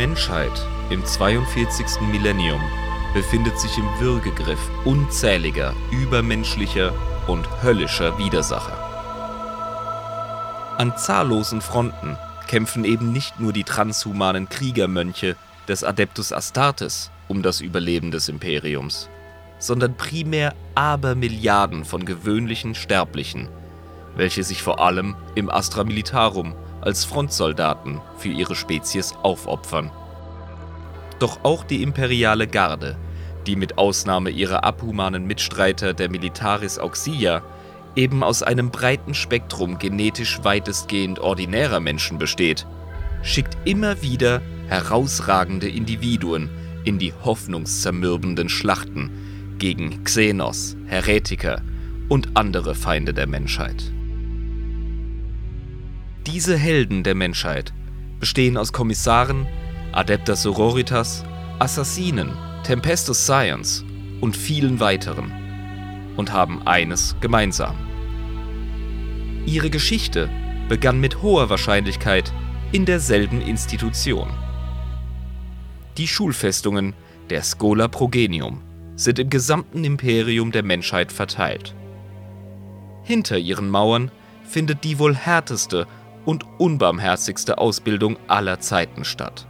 Menschheit im 42. Millennium befindet sich im Würgegriff unzähliger übermenschlicher und höllischer Widersacher. An zahllosen Fronten kämpfen eben nicht nur die transhumanen Kriegermönche des Adeptus Astartes um das Überleben des Imperiums, sondern primär Abermilliarden von gewöhnlichen Sterblichen, welche sich vor allem im Astra Militarum als Frontsoldaten für ihre Spezies aufopfern. Doch auch die imperiale Garde, die mit Ausnahme ihrer abhumanen Mitstreiter der Militaris Auxilia eben aus einem breiten Spektrum genetisch weitestgehend ordinärer Menschen besteht, schickt immer wieder herausragende Individuen in die hoffnungszermürbenden Schlachten gegen Xenos, Heretiker und andere Feinde der Menschheit. Diese Helden der Menschheit bestehen aus Kommissaren, Adepta Sororitas, Assassinen, Tempestus Science und vielen weiteren und haben eines gemeinsam. Ihre Geschichte begann mit hoher Wahrscheinlichkeit in derselben Institution. Die Schulfestungen der Schola Progenium sind im gesamten Imperium der Menschheit verteilt. Hinter ihren Mauern findet die wohl härteste und unbarmherzigste Ausbildung aller Zeiten statt.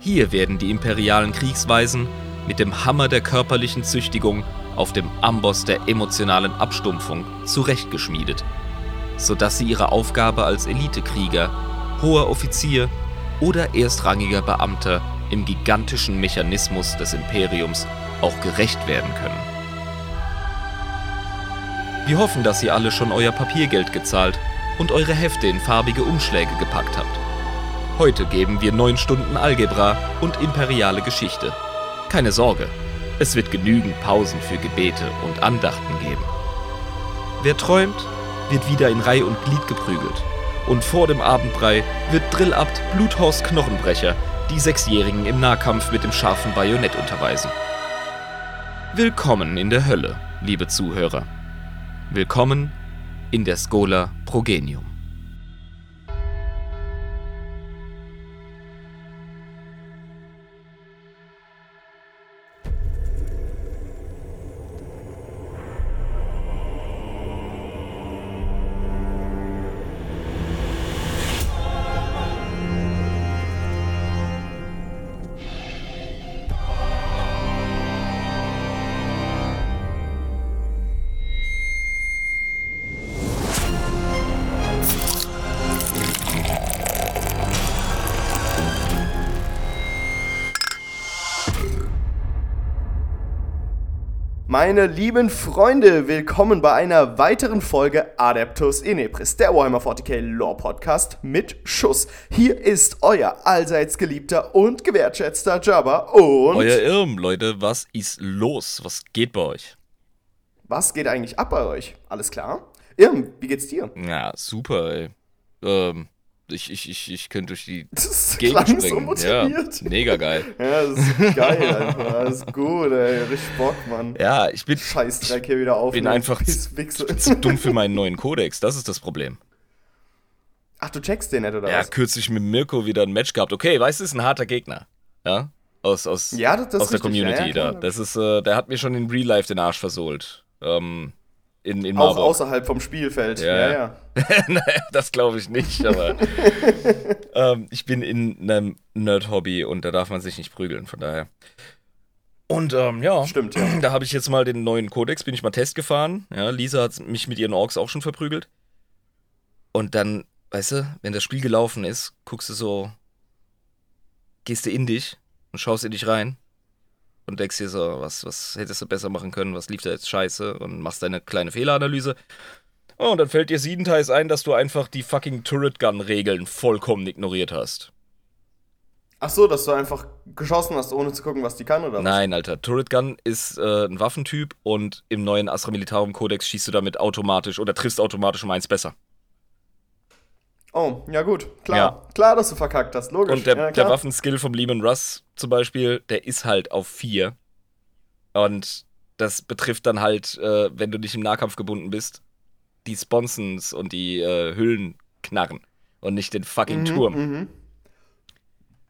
Hier werden die imperialen Kriegsweisen mit dem Hammer der körperlichen Züchtigung auf dem Amboss der emotionalen Abstumpfung zurechtgeschmiedet, sodass sie ihrer Aufgabe als Elitekrieger, hoher Offizier oder erstrangiger Beamter im gigantischen Mechanismus des Imperiums auch gerecht werden können. Wir hoffen, dass ihr alle schon euer Papiergeld gezahlt und eure Hefte in farbige Umschläge gepackt habt. Heute geben wir neun Stunden Algebra und imperiale Geschichte. Keine Sorge, es wird genügend Pausen für Gebete und Andachten geben. Wer träumt, wird wieder in Reih und Glied geprügelt. Und vor dem Abendbrei wird Drillabt Bluthorst Knochenbrecher die Sechsjährigen im Nahkampf mit dem scharfen Bajonett unterweisen. Willkommen in der Hölle, liebe Zuhörer. Willkommen in der Schola Progenium. Meine lieben Freunde, willkommen bei einer weiteren Folge Adeptus Inepris, der Warhammer 40k Lore Podcast mit Schuss. Hier ist euer allseits geliebter und gewertschätzter Jabba und. Euer Irm, Leute, was ist los? Was geht bei euch? Was geht eigentlich ab bei euch? Alles klar? Irm, wie geht's dir? Ja, super, ey. Ähm, ich, ich, ich, ich könnte durch die Das Gegend springen. so ja, motiviert. mega geil. Ja, das ist geil einfach. Das ist gut, ey. Richtig Bock, Mann. Ja, ich bin, Scheißdreck hier wieder auf. bin einfach Pisswichsel. zu dumm für meinen neuen Kodex. Das ist das Problem. Ach, du checkst den nicht, oder Ja, was? kürzlich mit Mirko wieder ein Match gehabt. Okay, weißt du, ist ein harter Gegner. Ja? Aus, aus, Ja, das, das aus der richtig. Community ja, ja, da. Das ist, äh, der hat mir schon in Real Life den Arsch versohlt. Ähm, in, in Auch außerhalb vom Spielfeld. Ja, Ja, ja. das glaube ich nicht, aber ähm, ich bin in einem Nerd-Hobby und da darf man sich nicht prügeln, von daher. Und ähm, ja, Stimmt, ja. da habe ich jetzt mal den neuen Kodex, bin ich mal Test gefahren. Ja, Lisa hat mich mit ihren Orks auch schon verprügelt. Und dann, weißt du, wenn das Spiel gelaufen ist, guckst du so, gehst du in dich und schaust in dich rein und denkst dir so, was, was hättest du besser machen können, was lief da jetzt scheiße und machst deine kleine Fehleranalyse. Oh, und dann fällt dir siebenteils ein, dass du einfach die fucking Turret Gun Regeln vollkommen ignoriert hast. Ach so, dass du einfach geschossen hast, ohne zu gucken, was die kann, oder was? Nein, Alter, Turret Gun ist äh, ein Waffentyp und im neuen Astra Militarum Kodex schießt du damit automatisch oder triffst automatisch um eins besser. Oh, ja gut, klar. Ja. Klar, dass du verkackt hast, logisch. Und der, ja, der. Waffenskill vom Lehman Russ zum Beispiel, der ist halt auf 4. Und das betrifft dann halt, äh, wenn du nicht im Nahkampf gebunden bist, die Sponsons und die äh, Hüllenknarren und nicht den fucking Mhm, Turm. mhm.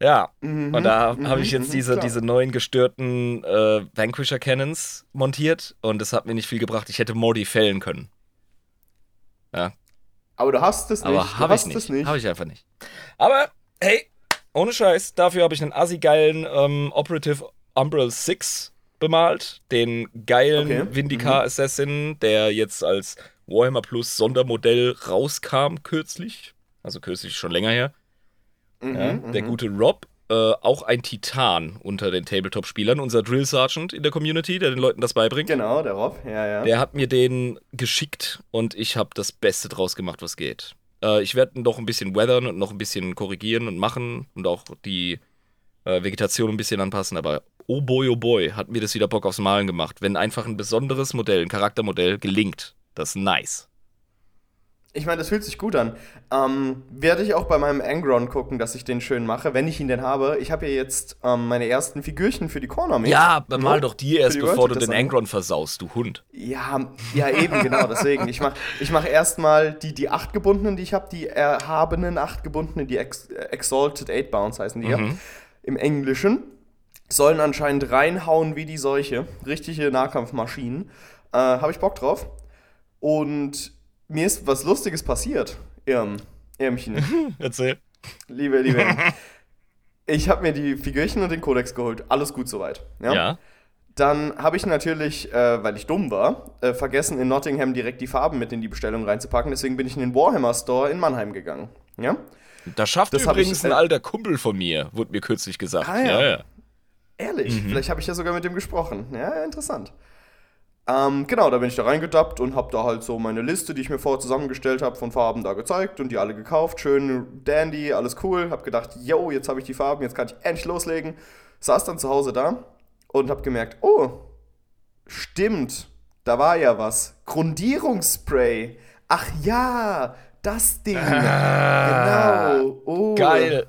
Ja, Mhm, und da mhm, habe ich jetzt mhm, diese, klar. diese neuen gestörten äh, Vanquisher Cannons montiert und das hat mir nicht viel gebracht. Ich hätte Morty fällen können. Aber du hast es nicht. Aber du habe ich hast nicht. es nicht. Habe ich einfach nicht. Aber hey, ohne Scheiß, dafür habe ich einen assi-geilen ähm, Operative Umbral 6 bemalt. Den geilen Okay. Mhm. Vindicar Assassin, der jetzt als Warhammer Plus Sondermodell rauskam kürzlich. Also kürzlich schon länger her. Mhm, Ja, mhm. der gute Rob, äh, auch ein Titan unter den Tabletop-Spielern, unser Drill Sergeant in der Community, der den Leuten das beibringt. Genau, der Rob, ja, ja. Der hat mir den geschickt und ich habe das Beste draus gemacht, was geht. Äh, ich werde noch ein bisschen weathern und noch ein bisschen korrigieren und machen und auch die äh, Vegetation ein bisschen anpassen, aber oh boy, oh boy, hat mir das wieder Bock aufs Malen gemacht. Wenn einfach ein besonderes Modell, ein Charaktermodell gelingt, das ist nice. Ich meine, das fühlt sich gut an. Ähm, werde ich auch bei meinem Angron gucken, dass ich den schön mache, wenn ich ihn denn habe. Ich habe ja jetzt ähm, meine ersten Figürchen für die Corner Ja, mal doch die erst, die bevor du den. Angron versaust, du Hund. Ja, ja, eben, genau, deswegen. Ich mache ich mach erstmal die, die acht gebundenen, die ich habe, die erhabenen acht gebundenen, die Ex Exalted Eight Bounds heißen die ja, Mhm. im Englischen. Sollen anscheinend reinhauen wie die Seuche. Richtige Nahkampfmaschinen. Äh, habe ich Bock drauf. Und mir ist was Lustiges passiert. Irm, Irmchen. Erzähl. Liebe, liebe. Ich habe mir die Figürchen und den Kodex geholt. Alles gut soweit. Ja. Dann habe ich natürlich, äh, weil ich dumm war, äh, vergessen, in Nottingham direkt die Farben mit in die Bestellung reinzupacken. Deswegen bin ich in den Warhammer Store in Mannheim gegangen. Ja? Das schafft Das übrigens ich, ein äh, alter Kumpel von mir, wurde mir kürzlich gesagt. Ah, ja. ja, ja. Ehrlich, vielleicht habe ich ja sogar mit dem gesprochen. Ja, interessant. Ähm, genau, da bin ich da reingedappt und habe da halt so meine Liste, die ich mir vorher zusammengestellt habe, von Farben da gezeigt und die alle gekauft. Schön dandy, alles cool. Hab gedacht, yo, jetzt habe ich die Farben, jetzt kann ich endlich loslegen. Saß dann zu Hause da und hab gemerkt, oh, stimmt, da war ja was. Grundierungsspray. Ach ja, das Ding. genau. Oh. Ah, Geil.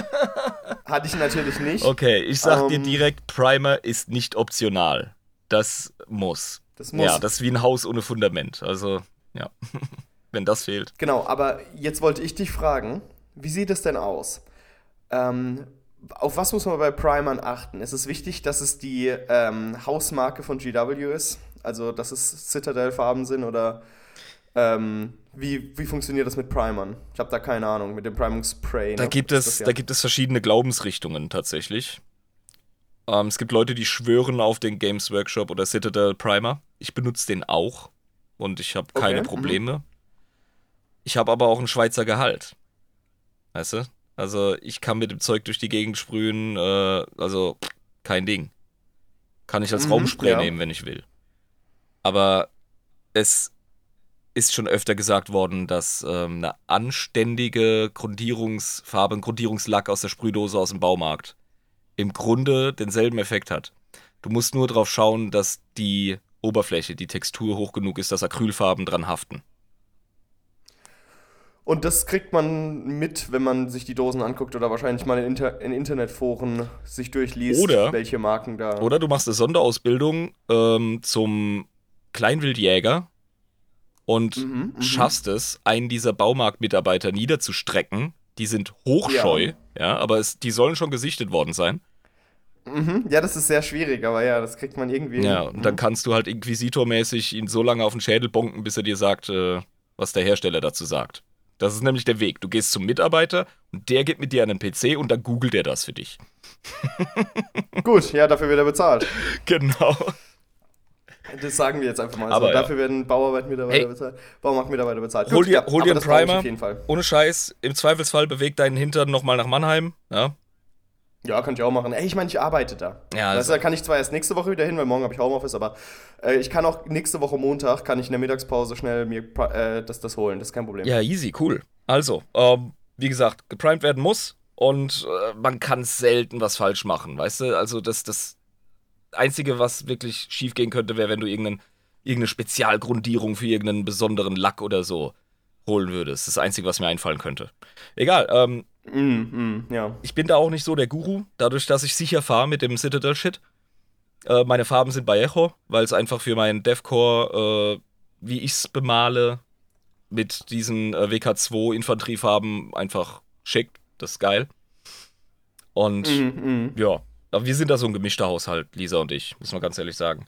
Hatte ich natürlich nicht. Okay, ich sag dir Ähm, direkt, Primer ist nicht optional. Das muss. Das muss. Ja, das ist wie ein Haus ohne Fundament. Also, ja. Wenn das fehlt. Genau, aber jetzt wollte ich dich fragen, wie sieht es denn aus? Ähm, auf was muss man bei Primern achten? Ist es wichtig, dass es die ähm, Hausmarke von GW ist? Also, dass es Citadel-Farben sind oder ähm, wie, wie funktioniert das mit Primern? Ich habe da keine Ahnung, mit dem Priming-Spray. Da ne? gibt es, ja. da gibt es verschiedene Glaubensrichtungen tatsächlich. Ähm, es gibt Leute, die schwören auf den Games Workshop oder Citadel Primer. Ich benutze den auch und ich habe keine Okay, mhm. Probleme. Ich habe aber auch ein Schweizer Gehalt. Weißt du? Also ich kann mit dem Zeug durch die Gegend sprühen, äh, also pff, kein Ding. Kann ich als Mhm, Raumspray ja. nehmen, wenn ich will. Aber es ist schon öfter gesagt worden, dass ähm, eine anständige Grundierungsfarbe, ein Grundierungslack aus der Sprühdose aus dem Baumarkt im Grunde denselben Effekt hat. Du musst nur drauf schauen, dass die Oberfläche, die Textur hoch genug ist, dass Acrylfarben dran haften. Und das kriegt man mit, wenn man sich die Dosen anguckt oder wahrscheinlich mal in, Inter in Internetforen sich durchliest, Oder- welche Marken da. Oder du machst eine Sonderausbildung ähm, zum Kleinwildjäger und Mhm, mhm. schaffst es, einen dieser Baumarktmitarbeiter niederzustrecken. Die sind hochscheu, ja, aber es, die sollen schon gesichtet worden sein. Mhm. Ja, das ist sehr schwierig, aber ja, das kriegt man irgendwie. Ja, hin. und dann kannst du halt Inquisitormäßig ihn so lange auf den Schädel bonken, bis er dir sagt, äh, was der Hersteller dazu sagt. Das ist nämlich der Weg. Du gehst zum Mitarbeiter und der gibt mit dir einen PC und dann googelt er das für dich. Gut, ja, dafür wird er bezahlt. Genau. Das sagen wir jetzt einfach mal Aber so. ja. Dafür werden Bauarbeitmitarbeiter Hey. bezahlt. Baumarktmitarbeiter bezahlt. Hol dir, hol dir einen Primer. Auf jeden Fall. Ohne Scheiß. Im Zweifelsfall beweg deinen Hintern nochmal nach Mannheim. Ja. Ja, kann ich auch machen. Ey, ich meine, ich arbeite da. Ja, also- da kann ich zwar erst nächste Woche wieder hin, weil morgen habe ich Homeoffice, aber äh, ich kann auch nächste Woche Montag, kann ich in der Mittagspause schnell mir äh, das, das holen. Das ist kein Problem. Ja, easy, cool. Also, ähm, wie gesagt, geprimed werden muss und äh, man kann selten was falsch machen, weißt du? Also das, das Einzige, was wirklich schief gehen könnte, wäre, wenn du irgendeinen, irgendeine Spezialgrundierung für irgendeinen besonderen Lack oder so holen würdest. Das ist das Einzige, was mir einfallen könnte. Egal, ähm, Mm, mm, ja. ich bin da auch nicht so der Guru, dadurch, dass ich sicher fahre mit dem Citadel-Shit. Äh, meine Farben sind bei Echo, weil es einfach für meinen Devcore, äh, wie ich es bemale, mit diesen äh, WK2-Infanteriefarben einfach schick. Das ist geil. Und Mhm, ja, aber wir sind da so ein gemischter Haushalt, Lisa und ich, muss man ganz ehrlich sagen.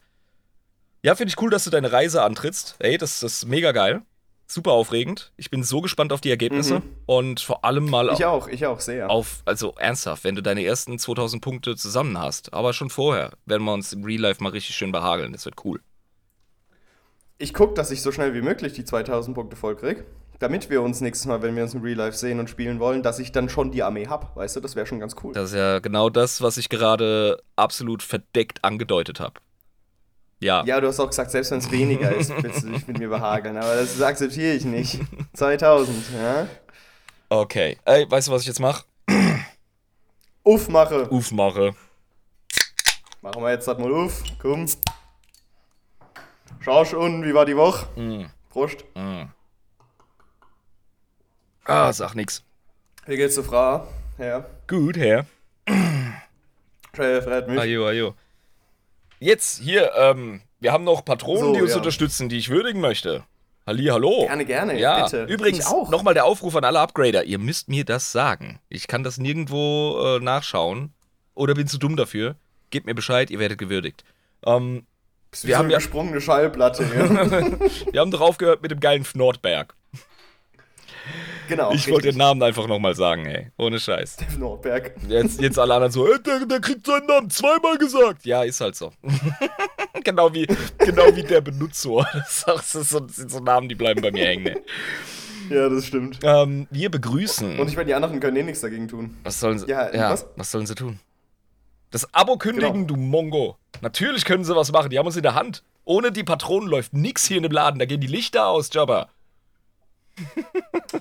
Ja, finde ich cool, dass du deine Reise antrittst. Ey, das, das ist mega geil. Super aufregend. Ich bin so gespannt auf die Ergebnisse. Und vor allem mal Ich auch, ich auch sehr. auf, also ernsthaft, wenn du deine ersten 2000 Punkte zusammen hast. Aber schon vorher werden wir uns im Real Life mal richtig schön behageln. Das wird cool. Ich gucke, dass ich so schnell wie möglich die 2000 Punkte voll krieg, damit wir uns nächstes Mal, wenn wir uns im Real Life sehen und spielen wollen, dass ich dann schon die Armee hab. Weißt du, das wäre schon ganz cool. Das ist ja genau das, was ich gerade absolut verdeckt angedeutet habe. Ja. Ja, du hast auch gesagt, selbst wenn es weniger ist, willst du dich mit mir behageln. Aber das akzeptiere ich nicht. 2000, ja? Okay. Ey, weißt du, was ich jetzt mache? Uff, mache. Uff mache. Machen wir jetzt das mal auf. Komm. Schau schon, wie war die Woche? Mm, Prost. mm. Ah, sag nix. Wie geht's zur Frau? Ja. Gut, Herr. Freut mich. Ajo, ajo. Jetzt, hier, ähm, wir haben noch Patronen, So, die uns ja. unterstützen, die ich würdigen möchte. Halli, hallo. Gerne, gerne, Ja, bitte. übrigens, nochmal der Aufruf an alle Upgrader. Ihr müsst mir das sagen. Ich kann das nirgendwo äh, nachschauen. Oder bin zu dumm dafür. Gebt mir Bescheid, ihr werdet gewürdigt. Ähm, Bist wir so haben eine ja- gesprungene Schallplatte. Ja. wir haben doch aufgehört mit dem geilen Nordberg. Genau. ich wollte den Namen einfach nochmal sagen, ey. Ohne Scheiß. Namen. Nordberg. Jetzt, jetzt alle anderen so, äh, der, der kriegt seinen Namen zweimal gesagt. Ja, ist halt so. genau, wie, genau wie der Benutzer. Das, ist so, das sind so Namen, die bleiben bei mir hängen. Ne? Ja, das stimmt. Ähm, wir begrüßen. Und ich meine, die anderen können eh nichts dagegen tun. was sollen sie? Ja, Ja, was? was? sollen sie tun? Das Abo kündigen, Genau. du Mongo. Natürlich können sie was machen. Die haben uns in der Hand. Ohne die Patronen läuft nix hier in dem Laden. Da gehen die Lichter aus, Jabba.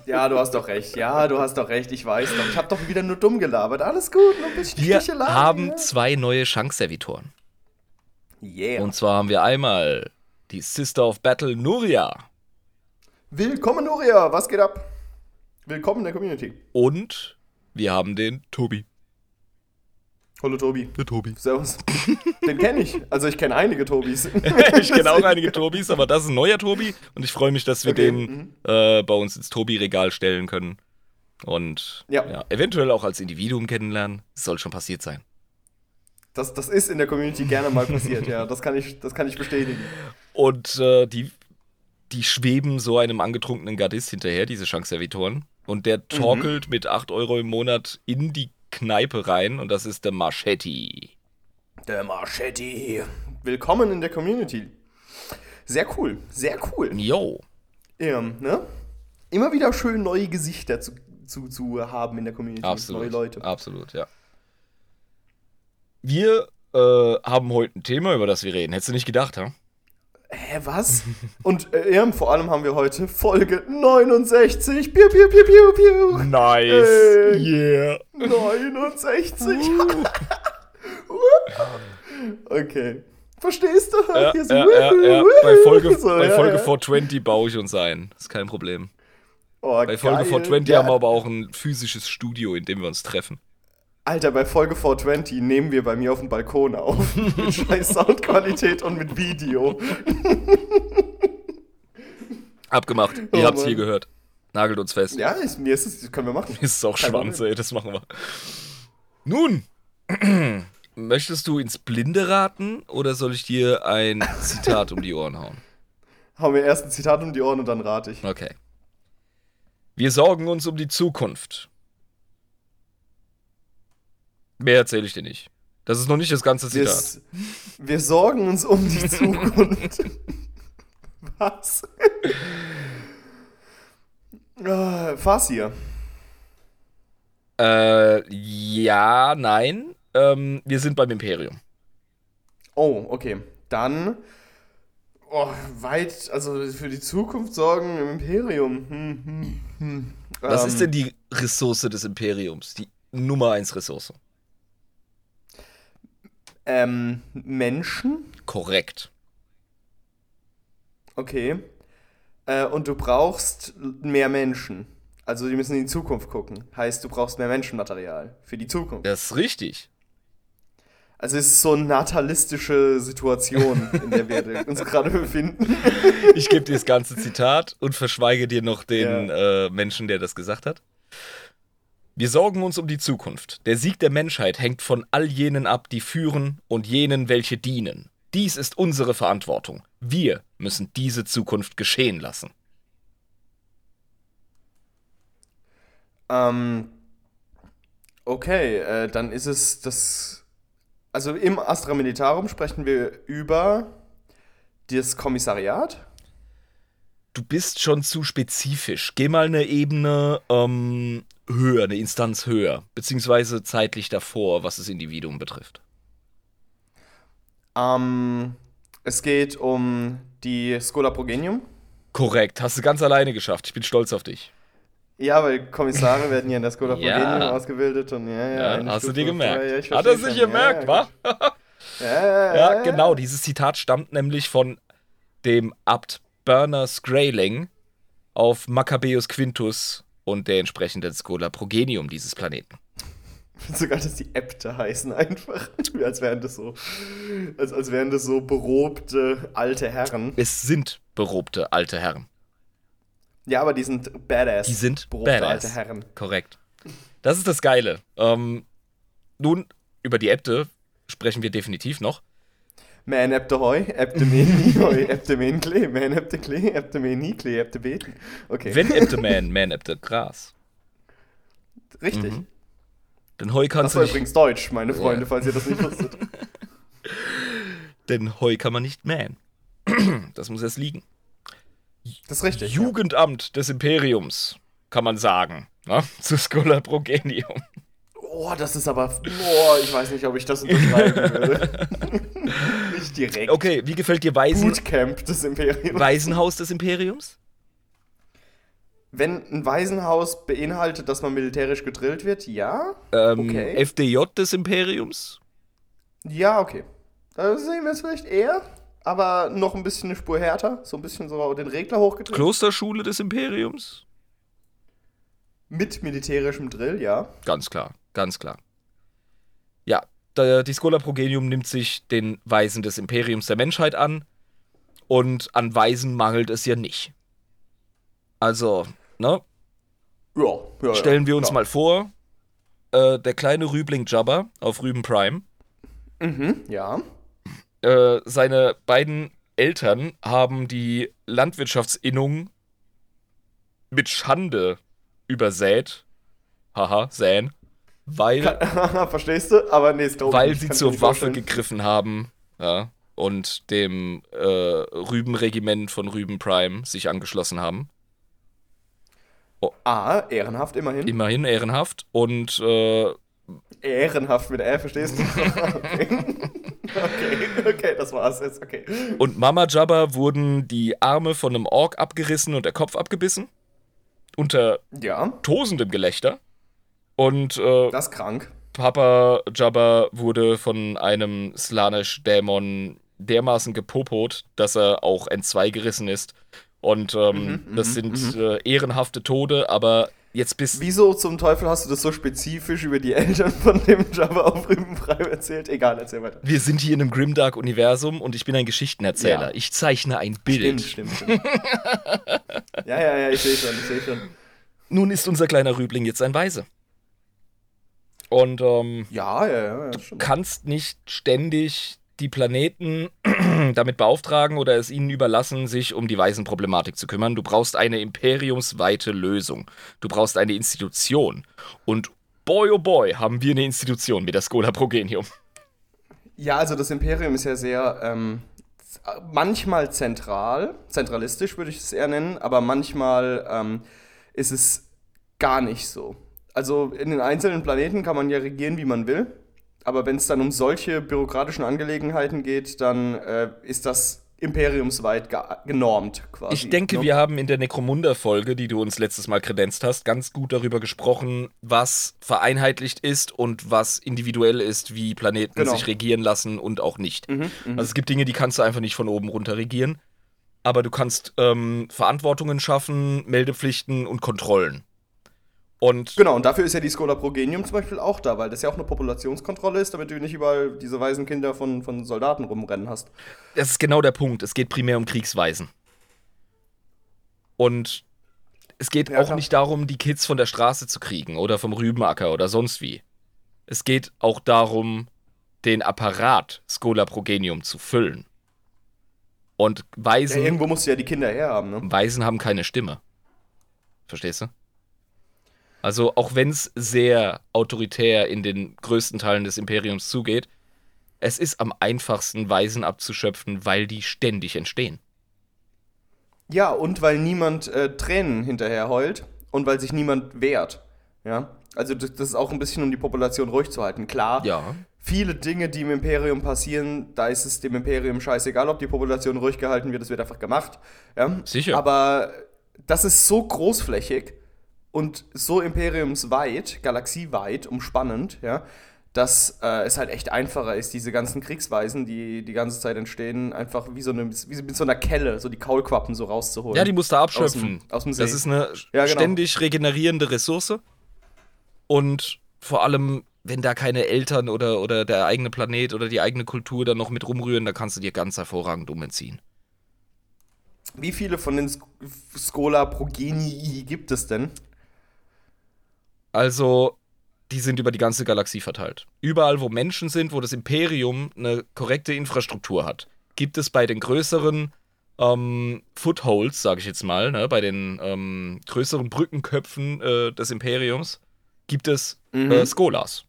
Ja, du hast doch recht. Ja, du hast doch recht. Ich weiß doch. Ich habe doch wieder nur dumm gelabert. Alles gut. Nur ein bisschen Wir Stichelei. haben zwei neue Chance-Servitoren. Yeah. Und zwar haben wir einmal die Sister of Battle Nuria. Willkommen, Nuria. Was geht ab? Willkommen in der Community. Und wir haben den Tobi. Hallo, Tobi. Der Tobi. Servus. Den kenne ich. Also, ich kenne einige Tobis. ich kenne auch einige Tobis, aber das ist ein neuer Tobi und ich freue mich, dass wir Okay, den mhm. äh, bei uns ins Tobi-Regal stellen können. Und Ja. ja. eventuell auch als Individuum kennenlernen. Das soll schon passiert sein. Das, das ist in der Community gerne mal passiert, ja. Das kann ich, das kann ich bestätigen. Und äh, die, die schweben so einem angetrunkenen Gardist hinterher, diese Chance-Servitoren. Und der torkelt mit 8 Euro im Monat in die Kneipe rein und das ist der Marchetti. Der Marchetti. Willkommen in der Community. Sehr cool. Sehr cool. Yo. Ja, ne? Immer wieder schön neue Gesichter zu, zu, zu haben in der Community. Absolut. Neue Leute. Absolut, ja. Wir äh, haben heute ein Thema, über das wir reden. Hättest du nicht gedacht, ha? Hä, was? Und äh, ja, vor allem haben wir heute Folge 69. Piu, piu, piu, piu, piu. Nice. Äh. Yeah. 69. okay. Verstehst du? Ja, Hier so, ja, ja, ja. Bei Folge, so, bei ja, Folge ja. 420 baue ich uns ein. ist kein Problem. Oh, Bei Folge geil. 420 Ja, haben wir aber auch ein physisches Studio, in dem wir uns treffen. Alter, bei Folge 420 nehmen wir bei mir auf dem Balkon auf. mit scheiß Soundqualität und mit Video. Abgemacht. Oh Ihr habt's Mann. hier gehört. Nagelt uns fest. Ja, ist, mir ist es, das können wir machen. Ist auch Kein Schwanz, Problem. ey. Das machen wir. Nun. Möchtest du ins Blinde raten oder soll ich dir ein Zitat um die Ohren hauen? Hau mir erst ein Zitat um die Ohren und dann rate ich. Okay. Wir sorgen uns um die Zukunft. Mehr erzähle ich dir nicht. Das ist noch nicht das ganze Zitat. s- wir sorgen uns um die Zukunft. Was? äh, Fass hier. Äh, ja, nein. Ähm, wir sind beim Imperium. Oh, okay. Dann. Oh, weit, also für die Zukunft sorgen im Imperium. Hm, hm, hm. Was Ähm, ist denn die Ressource des Imperiums? Die Nummer 1 Ressource. Ähm, Menschen? Korrekt. Okay. Äh, und du brauchst mehr Menschen. Also die müssen in die Zukunft gucken. Heißt, du brauchst mehr Menschenmaterial für die Zukunft. Das ist richtig. Also es ist so eine natalistische Situation, in der wir uns gerade befinden. Ich gebe dir das ganze Zitat und verschweige dir noch den äh, Menschen, der das gesagt hat. Wir sorgen uns um die Zukunft. Der Sieg der Menschheit hängt von all jenen ab, die führen und jenen, welche dienen. Dies ist unsere Verantwortung. Wir müssen diese Zukunft geschehen lassen. Ähm, okay, äh, dann ist es das. Also im Astra Militarum sprechen wir über das Kommissariat. Du bist schon zu spezifisch. Geh mal eine Ebene ähm, höher, eine Instanz höher, beziehungsweise zeitlich davor, was das Individuum betrifft. Ähm, es geht um die Schola Progenium. Korrekt, hast du ganz alleine geschafft. Ich bin stolz auf dich. Ja, weil Kommissare werden ja in der Schola Ja. Progenium ausgebildet und ja, ja. Ja, hast du Stufe dir gemerkt? ja, Hat er sich schon. gemerkt, ja, wa? Ja, ja, Ja, genau. Dieses Zitat stammt nämlich von dem Abt Berner Skraeling auf Maccabeus Quintus und der entsprechenden Schola Progenium dieses Planeten. Sogar, dass die Äbte heißen einfach. als wären das so, als, als wären das so berobte alte Herren. Es sind berobte alte Herren. Ja, aber die sind badass. Die sind berobte badass. alte Herren. Korrekt. Das ist das Geile. Ähm, nun, über die Äbte sprechen wir definitiv noch. Man äbte Heu, äbte Meni, Heu, äbte Men Klee, Man äbte Klee, äbte Meni, Klee, äbte Beten. Okay, Wenn Äbte Man, Man Äbte Gras. richtig. Mhm. Denn Heu Das kannst war du nicht, übrigens Deutsch, meine Freunde, Ja. falls ihr das nicht wusstet. denn Heu kann man nicht mähen. Das muss erst liegen. Das ist richtig. ja. Jugendamt des Imperiums, kann man sagen. Ne? Zu Schola Progenium. Oh, das ist aber. Boah, ich weiß nicht, ob ich das unterschreiben würde. nicht direkt. Okay, wie gefällt dir Waisen, Bootcamp des Imperiums. Waisenhaus des Imperiums? Wenn ein Waisenhaus beinhaltet, dass man militärisch gedrillt wird, ja. Ähm, Okay. FDJ des Imperiums? Ja, okay. Da sehen wir es vielleicht eher, aber noch ein bisschen eine Spur härter. So ein bisschen so den Regler hochgedreht. Klosterschule des Imperiums? Mit militärischem Drill, ja. Ganz klar, ganz klar. Ja, die Schola Progenium nimmt sich den Weisen des Imperiums der Menschheit an und an Weisen mangelt es ja nicht. Also, ne, Ja, ja. stellen wir uns ja. mal vor, äh, der kleine Rübling Jabba auf Rüben Prime, Mhm, ja. äh, seine beiden Eltern haben die Landwirtschaftsinnung mit Schande übersät. Haha, säen. Weil, Verstehst du? Aber nee, ist weil sie zur Waffe gegriffen haben ja, und dem äh, Rübenregiment von Rüben Prime sich angeschlossen haben. Ah, ehrenhaft immerhin. Immerhin ehrenhaft. Und äh, ehrenhaft mit R, verstehst du? okay. okay, okay, das war's jetzt, okay. Und Mama Jabba wurden die Arme von einem Ork abgerissen und der Kopf abgebissen. Unter Ja, tosendem Gelächter. Und äh, das krank. Papa Jabba wurde von einem Slanish-Dämon dermaßen gepopot, dass er auch entzweigerissen ist. Und ähm, Mhm, das sind äh, ehrenhafte Tode, aber jetzt bist Wieso zum Teufel hast du das so spezifisch über die Eltern von dem Java auf Rübenfrei erzählt? Egal, erzähl weiter. wir sind hier in einem Grimdark-Universum und ich bin ein Geschichtenerzähler. Ja. Ich zeichne ein Bild. Stimmt, stimmt, stimmt. ja, ja, ja, ich sehe schon, ich sehe schon. Nun ist unser kleiner Rübling jetzt ein Weise. Und ähm, Ja, ja, ja, stimmt. kannst nicht ständig die Planeten damit beauftragen oder es ihnen überlassen, sich um die Waisenproblematik zu kümmern. Du brauchst eine imperiumsweite Lösung. Du brauchst eine Institution. Und boy, oh boy, haben wir eine Institution mit der Schola Progenium. Ja, also das Imperium ist ja sehr ähm, manchmal zentral, zentralistisch würde ich es eher nennen, aber manchmal ähm, ist es gar nicht so. Also in den einzelnen Planeten kann man ja regieren, wie man will, aber wenn es dann um solche bürokratischen Angelegenheiten geht, dann äh, ist das imperiumsweit ge genormt quasi. Ich denke, ne? wir haben in der Necromunda-Folge, die du uns letztes Mal kredenzt hast, ganz gut darüber gesprochen, was vereinheitlicht ist und was individuell ist, wie Planeten Genau. sich regieren lassen und auch nicht. Mhm, mhm. Also es gibt Dinge, die kannst du einfach nicht von oben runter regieren. Aber du kannst ähm, Verantwortungen schaffen, Meldepflichten und Kontrollen. Und Genau, und dafür ist ja die Schola Progenium zum Beispiel auch da, weil das ja auch eine Populationskontrolle ist, damit du nicht überall diese weisen Kinder von, von Soldaten rumrennen hast. das ist genau der Punkt. Es geht primär um Kriegsweisen. Und es geht Ja, auch klar. nicht darum, die Kids von der Straße zu kriegen oder vom Rübenacker oder sonst wie. Es geht auch darum, den Apparat Schola Progenium zu füllen. Und Ja, Waisen, irgendwo musst du ja die Kinder herhaben, ne? Waisen haben keine Stimme. Verstehst du? Also, auch wenn es sehr autoritär in den größten Teilen des Imperiums zugeht, es ist am einfachsten, Waisen abzuschöpfen, weil die ständig entstehen. Ja, und weil niemand äh, Tränen hinterher heult und weil sich niemand wehrt. Ja. Also das, das ist auch ein bisschen, um die Population ruhig zu halten. Klar, Ja. viele Dinge, die im Imperium passieren, da ist es dem Imperium scheißegal, ob die Population ruhig gehalten wird, es wird einfach gemacht. Ja? Sicher. Aber das ist so großflächig und so imperiumsweit, galaxieweit, umspannend, ja, dass äh, es halt echt einfacher ist, diese ganzen Kriegsweisen, die die ganze Zeit entstehen, einfach wie so, eine, wie mit so einer Kelle, so die Kaulquappen so rauszuholen. Ja, die musst du Aus abschöpfen. dem- aus dem See. Das ist eine Ja, genau. ständig regenerierende Ressource. Und vor allem, wenn da keine Eltern oder, oder der eigene Planet oder die eigene Kultur da noch mit rumrühren, da kannst du dir ganz hervorragend umentziehen. Wie viele von den Sk Schola Progenii gibt es denn? Also, die sind über die ganze Galaxie verteilt. Überall, wo Menschen sind, wo das Imperium eine korrekte Infrastruktur hat, gibt es bei den größeren ähm, Footholds, sage ich jetzt mal, ne, bei den ähm, größeren Brückenköpfen äh, des Imperiums, gibt es Mhm. äh, Skolas.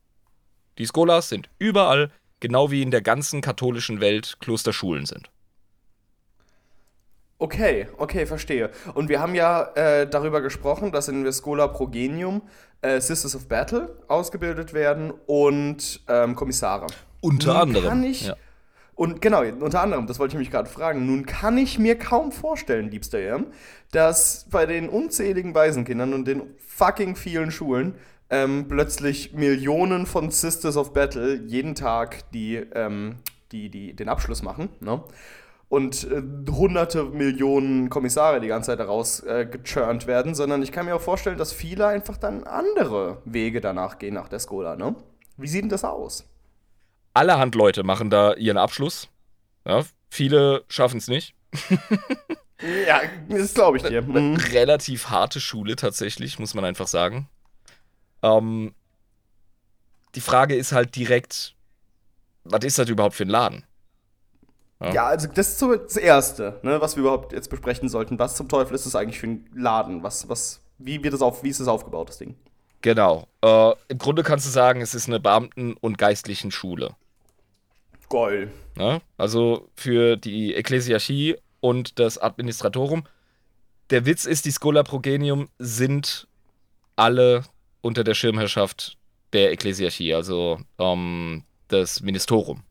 Die Skolas sind überall, genau wie in der ganzen katholischen Welt Klosterschulen sind. Okay, okay, verstehe. Und wir haben ja äh, darüber gesprochen, dass in der Schola Progenium äh, Sisters of Battle ausgebildet werden und ähm, Kommissare. Unter Nun anderem. Kann ich, ja. Und genau, unter anderem, das wollte ich mich gerade fragen. Nun kann ich mir kaum vorstellen, liebster Irm, dass bei den unzähligen Waisenkindern und den fucking vielen Schulen ähm, plötzlich Millionen von Sisters of Battle jeden Tag die, ähm, die, die den Abschluss machen. Ne? Und äh, hunderte Millionen Kommissare die ganze Zeit daraus äh, gechurnt werden, sondern ich kann mir auch vorstellen, dass viele einfach dann andere Wege danach gehen nach der Skola. Ne? Wie sieht denn das aus? Allerhand Leute machen da ihren Abschluss. Ja, viele schaffen es nicht. Ja, das glaube ich dir. Mhm. relativ harte Schule tatsächlich, muss man einfach sagen. Ähm, die Frage ist halt direkt, was ist das überhaupt für ein Laden? Ja, also das ist so das Erste, ne, was wir überhaupt jetzt besprechen sollten. Was zum Teufel ist das eigentlich für ein Laden? Was, was, wie wird das auf, wie ist das aufgebaut, das Ding? Genau. Äh, Im Grunde kannst du sagen, es ist eine Beamten- und geistlichen Schule. Geil. Ne? Also für die Ekklesiarchie und das Administratorum. Der Witz ist, die Schola Progenium sind alle unter der Schirmherrschaft der Ekklesiarchie, also ähm, das Ministerium.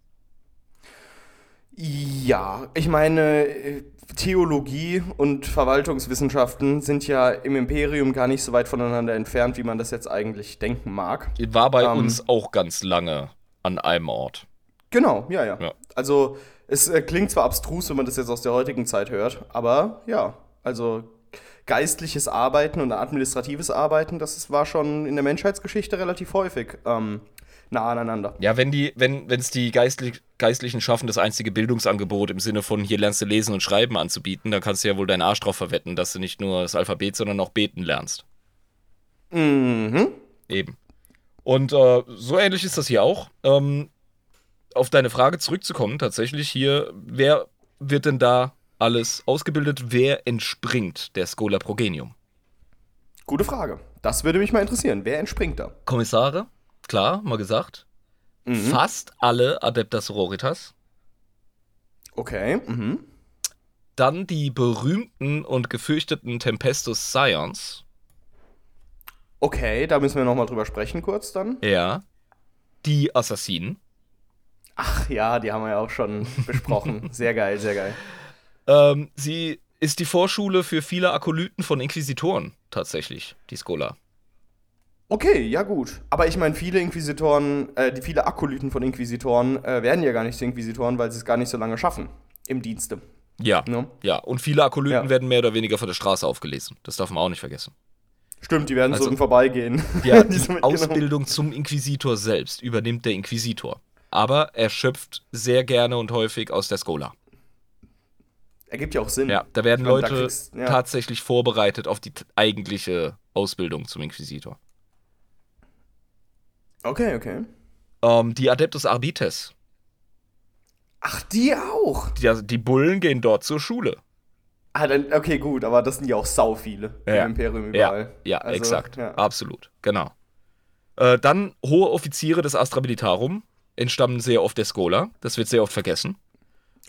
Ja, ich meine, Theologie und Verwaltungswissenschaften sind ja im Imperium gar nicht so weit voneinander entfernt, wie man das jetzt eigentlich denken mag. War bei Ähm. uns auch ganz lange an einem Ort. Genau, ja, ja. Ja. Also, es äh, klingt zwar abstrus, wenn man das jetzt aus der heutigen Zeit hört, aber ja, also geistliches Arbeiten und administratives Arbeiten, das war schon in der Menschheitsgeschichte relativ häufig ähm, nah aneinander. Ja, wenn die, wenn es die Geistlich, Geistlichen schaffen, das einzige Bildungsangebot im Sinne von hier lernst du lesen und schreiben anzubieten, dann kannst du ja wohl deinen Arsch drauf verwetten, dass du nicht nur das Alphabet, sondern auch beten lernst. Mhm. Eben. Und äh, so ähnlich ist das hier auch. Ähm, auf deine Frage zurückzukommen, tatsächlich hier, wer wird denn da alles ausgebildet? Wer entspringt der Schola Progenium? Gute Frage. Das würde mich mal interessieren. Wer entspringt da? Kommissare, klar, mal gesagt. Mhm. Fast alle Adeptas Sororitas. Okay. Mhm. Dann die berühmten und gefürchteten Tempestus Scions. Okay, da müssen wir nochmal drüber sprechen kurz dann. Ja. Die Assassinen. Ach ja, die haben wir ja auch schon besprochen. Sehr geil, sehr geil. Ähm, sie ist die Vorschule für viele Akolyten von Inquisitoren, tatsächlich, die Schola. Okay, ja gut. Aber ich meine, viele Inquisitoren, äh, die viele Akolyten von Inquisitoren äh, werden ja gar nicht zu Inquisitoren, weil sie es gar nicht so lange schaffen im Dienste. Ja. Ne? Ja, und viele Akolyten Ja. werden mehr oder weniger von der Straße aufgelesen. Das darf man auch nicht vergessen. Stimmt, die werden Also- so im Vorbeigehen. Ja, Die die mitgenommen. Ausbildung zum Inquisitor selbst übernimmt der Inquisitor. Aber er schöpft sehr gerne und häufig aus der Schola. Ergibt ja auch Sinn. Ja, da werden meine, da Leute kriegst- ja. tatsächlich vorbereitet auf die eigentliche Ausbildung zum Inquisitor. Okay, okay. Ähm, die Adeptus Arbites. Ach, die auch. Die, also die Bullen gehen dort zur Schule. Ah, dann, okay, gut, aber das sind ja auch sau viele Ja. im Imperium Ja, überall. ja, Also, exakt. ja. Absolut, genau. Äh, dann hohe Offiziere des Astra Militarum entstammen sehr oft der Schola. Das wird sehr oft vergessen.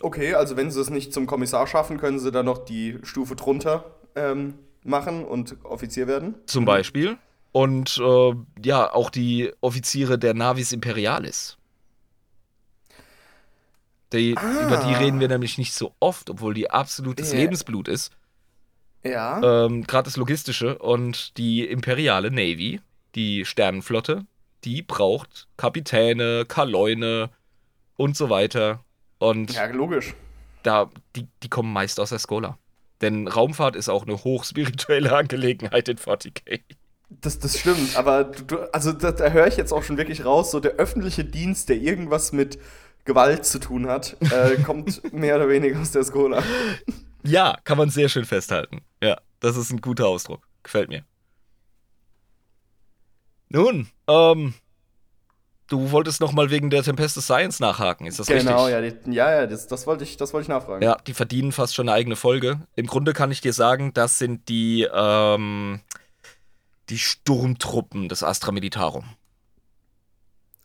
Okay, also wenn sie es nicht zum Kommissar schaffen, können sie dann noch die Stufe drunter ähm, machen und Offizier werden. Zum Beispiel. Und äh, ja, auch die Offiziere der Navis Imperialis. Die, Ah. Über die reden wir nämlich nicht so oft, obwohl die absolutes Ja. Lebensblut ist. Ja. Ähm, Gerade das Logistische. Und die imperiale Navy, die Sternenflotte, die braucht Kapitäne, Kaloine und so weiter. Und ja, logisch. da, die, die kommen meist aus der Skola. Denn Raumfahrt ist auch eine hochspirituelle Angelegenheit in 40k. Das, das stimmt, aber du, also da, da höre ich jetzt auch schon wirklich raus, so der öffentliche Dienst, der irgendwas mit Gewalt zu tun hat, äh, kommt mehr oder weniger aus der Skola. Ja, kann man sehr schön festhalten. Ja, das ist ein guter Ausdruck. Gefällt mir. Nun, ähm, du wolltest noch mal wegen der Tempestus Science nachhaken, ist das Genau, richtig? ja, die, ja, ja, das, das wollte ich, das wollte ich nachfragen. Ja, die verdienen fast schon eine eigene Folge. Im Grunde kann ich dir sagen, das sind die, ähm, die Sturmtruppen des Astra Militarum.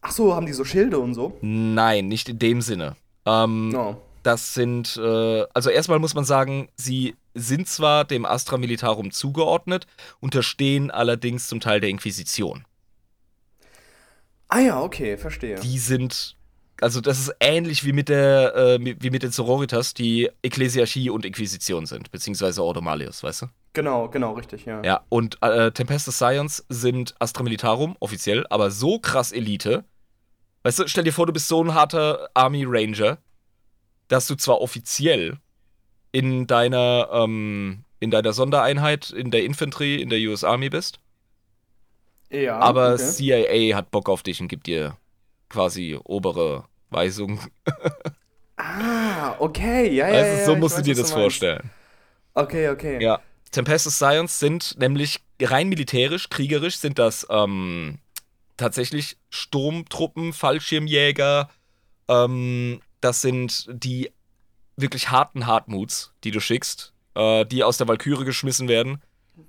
Ach so, haben die so Schilde und so? Nein, nicht in dem Sinne. Ähm, No. Das sind, äh, also erstmal muss man sagen, sie sind zwar dem Astra Militarum zugeordnet, unterstehen allerdings zum Teil der Inquisition. Ah ja, okay, verstehe. Die sind, also das ist ähnlich wie mit der, äh, wie mit den Sororitas, die Ekklesiarchie und Inquisition sind, beziehungsweise Ordo Malleus, weißt du? Genau, genau, richtig, ja. Ja, und äh, Tempestus Science sind Astra Militarum, offiziell, aber so krass Elite. Weißt du, stell dir vor, du bist so ein harter Army Ranger, dass du zwar offiziell in deiner, ähm, in deiner Sondereinheit, in der Infanterie, in der US Army bist, Ja, aber okay. CIA hat Bock auf dich und gibt dir quasi obere Weisungen. Ah, okay, ja, ja, Also, ja. so ich musst du dir das vorstellen. Okay, okay. Ja. Tempestus Science sind nämlich rein militärisch, kriegerisch sind das ähm, tatsächlich Sturmtruppen, Fallschirmjäger. Ähm, das sind die wirklich harten Hartmuts, die du schickst, äh, die aus der Walküre geschmissen werden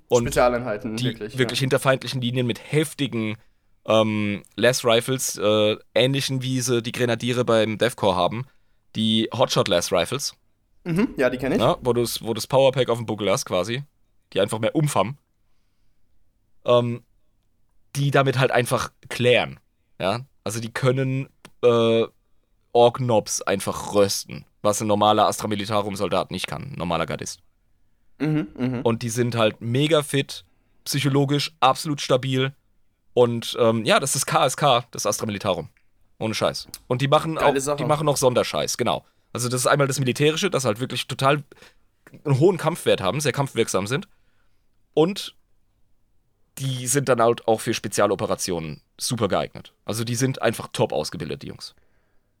und Spezialeinheiten, die wirklich. wirklich, ja. hinter feindlichen Linien mit heftigen ähm, Less Rifles, äh, ähnlichen wie sie die Grenadiere beim Deathcore haben, die Hotshot Less Rifles. Mhm, ja, die kenne ich. Ja, wo du wo das Powerpack auf dem Buckel hast, quasi. Die einfach mehr Umf haben. Ähm, die damit halt einfach klären. Ja, also die können äh, Ork-Nobs einfach rösten, was ein normaler Astra Militarum-Soldat nicht kann, ein normaler Gardist. Mhm, mhm. Und die sind halt mega fit, psychologisch absolut stabil. Und ähm, ja, das ist KSK, das Astra Militarum. Ohne Scheiß. Und die machen Geile auch, Sache. die machen auch Sonderscheiß, genau. Also das ist einmal das Militärische, das halt wirklich total einen hohen Kampfwert haben, sehr kampfwirksam sind. Und die sind dann halt auch für Spezialoperationen super geeignet. Also die sind einfach top ausgebildet, die Jungs.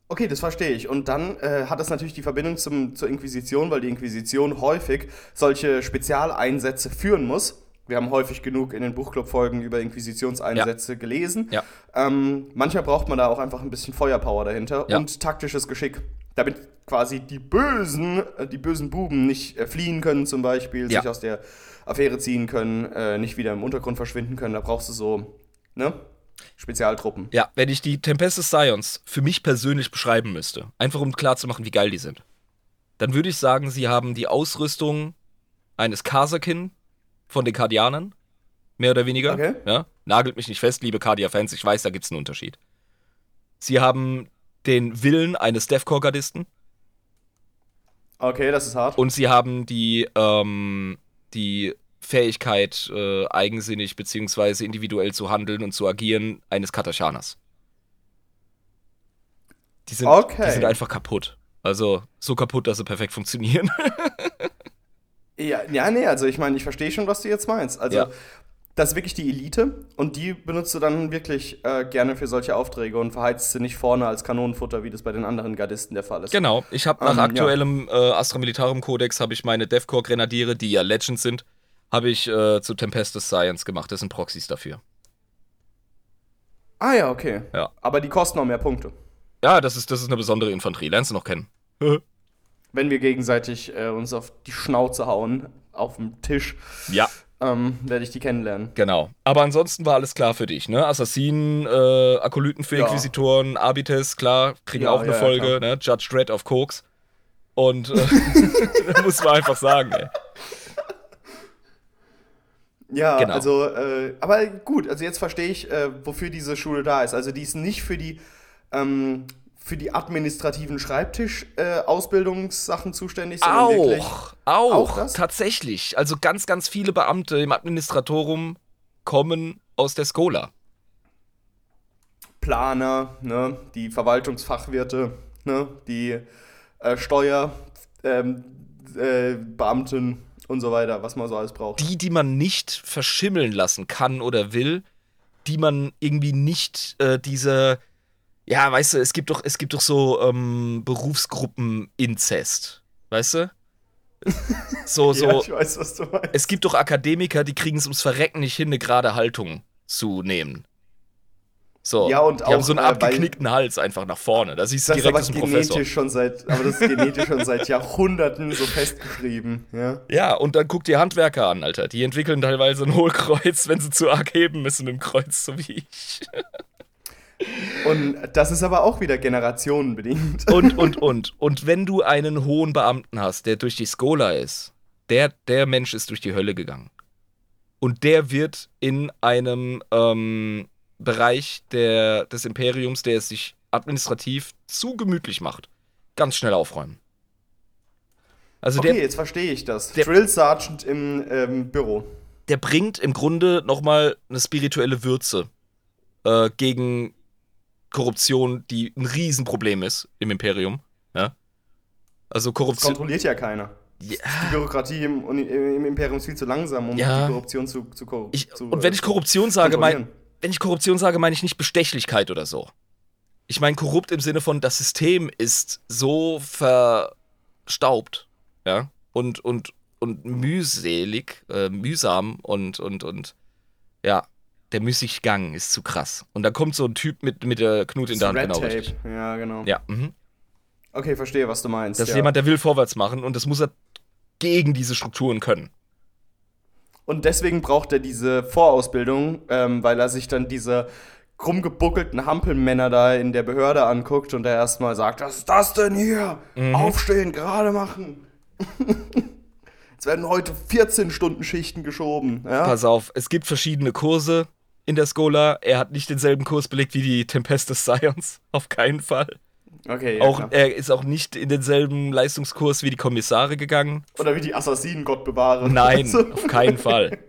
Okay, das verstehe ich. Und dann äh, hat das natürlich die Verbindung zum, zur Inquisition, weil die Inquisition häufig solche Spezialeinsätze führen muss. Wir haben häufig genug in den Buchclub-Folgen über Inquisitionseinsätze gelesen. Ja. Ähm, manchmal braucht man da auch einfach ein bisschen Feuerpower dahinter Ja. und taktisches Geschick, damit quasi die bösen, äh, die bösen Buben nicht äh, fliehen können zum Beispiel, Ja. sich aus der Affäre ziehen können, äh, nicht wieder im Untergrund verschwinden können. Da brauchst du so, ne? Spezialtruppen. Ja, wenn ich die Tempestus Scions für mich persönlich beschreiben müsste, einfach um klarzumachen, wie geil die sind, dann würde ich sagen, sie haben die Ausrüstung eines Kasakin von den Kardianern, mehr oder weniger. Okay. Ja? Nagelt mich nicht fest, liebe Kardia-Fans, ich weiß, da gibt es einen Unterschied. Sie haben den Willen eines Deathcore-Gardisten Okay, das ist hart. und sie haben die, ähm, die Fähigkeit, äh, eigensinnig beziehungsweise individuell zu handeln und zu agieren eines Katachaners. Die sind, Okay. die sind einfach kaputt. Also so kaputt, dass sie perfekt funktionieren. Ja, ja, nee, also ich meine, ich verstehe schon, was du jetzt meinst. Also Ja. das ist wirklich die Elite und die benutzt du dann wirklich äh, gerne für solche Aufträge und verheizt sie nicht vorne als Kanonenfutter, wie das bei den anderen Gardisten der Fall ist. Genau, ich habe nach Ähm, aktuellem äh, Astra Militarum Kodex habe ich meine Deathcore Grenadiere, die ja Legends sind, habe ich äh, zu Tempestus Science gemacht. Das sind Proxys dafür. Ah ja, okay. Ja. Aber die kosten auch mehr Punkte. Ja, das ist, das ist eine besondere Infanterie. Lernst du noch kennen? Wenn wir gegenseitig äh, uns auf die Schnauze hauen, auf dem Tisch, ja, ähm, werde ich die kennenlernen. genau. Aber ansonsten war alles klar für dich, ne? Assassinen, äh, Akolyten für Ja. Inquisitoren, Abites, klar, kriegen Ja, auch eine ja, Folge, ne? Judge Dredd auf Koks. Und äh, muss man einfach sagen, ey. Ja, Genau. also, äh, aber gut, also jetzt verstehe ich, äh, wofür diese Schule da ist. Also die ist nicht für die, ähm, für die administrativen Schreibtisch-Ausbildungssachen zuständig, sondern wirklich. Auch, auch, Auch tatsächlich. Also ganz, ganz viele Beamte im Administratorum kommen aus der Skola. Planer, ne, die Verwaltungsfachwirte, ne, die äh, Steuer, ähm, äh, und so weiter, was man so alles braucht. Die, die man nicht verschimmeln lassen kann oder will, die man irgendwie nicht äh, diese, ja, weißt du, es gibt doch, es gibt doch so ähm, Berufsgruppen-Inzest, weißt du? So, so. Ja, ich weiß, was du meinst. Es gibt doch Akademiker, die kriegen es ums Verrecken nicht hin, eine gerade Haltung zu nehmen. So, Ja, und die haben auch, so einen äh, abgeknickten Hals einfach nach vorne. Da siehst du Das ist direkt, aber ist Professor. genetisch schon seit, aber das ist genetisch schon seit Jahrhunderten so festgeschrieben, ja. Ja, und dann guck dir Handwerker an, Alter. Die entwickeln teilweise ein Hohlkreuz, wenn sie zu arg heben müssen dem Kreuz, so wie ich. Und das ist aber auch wieder generationenbedingt. Und, und, und. Und wenn du einen hohen Beamten hast, der durch die Skola ist, der, der Mensch ist durch die Hölle gegangen. Und der wird in einem ähm, Bereich der, des Imperiums, der es sich administrativ zu gemütlich macht, ganz schnell aufräumen. Also Okay, der, jetzt verstehe ich das. der- Drill Sergeant im ähm, Büro. der bringt im Grunde nochmal eine spirituelle Würze äh, gegen Korruption, die ein Riesenproblem ist im Imperium. Ja? Also Das Korruption. kontrolliert ja keiner. Ja, Die Bürokratie im, im Imperium ist viel zu langsam, um Ja. die Korruption zu, zu, korru- ich, zu und wenn ich äh, Korruption sage, mein, wenn ich Korruption sage, meine ich nicht Bestechlichkeit oder so. Ich meine korrupt im Sinne von, das System ist so verstaubt, ja, und, und, und mühselig, äh, mühsam und, und, und, ja, der Müßiggang ist zu krass. Und dann kommt so ein Typ mit, mit der Knut in der Hand, Red genau Tape. richtig. Ja, genau. Ja, mhm. Okay, verstehe, was du meinst. Das ist ja. jemand, der will vorwärts machen und das muss er gegen diese Strukturen können. Und deswegen braucht er diese Vorausbildung, ähm, weil er sich dann diese krumm gebuckelten Hampelmänner da in der Behörde anguckt und er erstmal sagt, was ist das denn hier? Mhm. Aufstehen, gerade machen. es werden heute 14 Stunden Schichten geschoben. Ja? Pass auf, es gibt verschiedene Kurse in der Skola. Er hat nicht denselben Kurs belegt wie die Tempestus Science. Auf keinen Fall. Okay, ja, auch, klar. er ist auch nicht in denselben Leistungskurs wie die Kommissare gegangen. Oder wie die Assassinen, Gott bewahre. Nein, auf keinen Fall.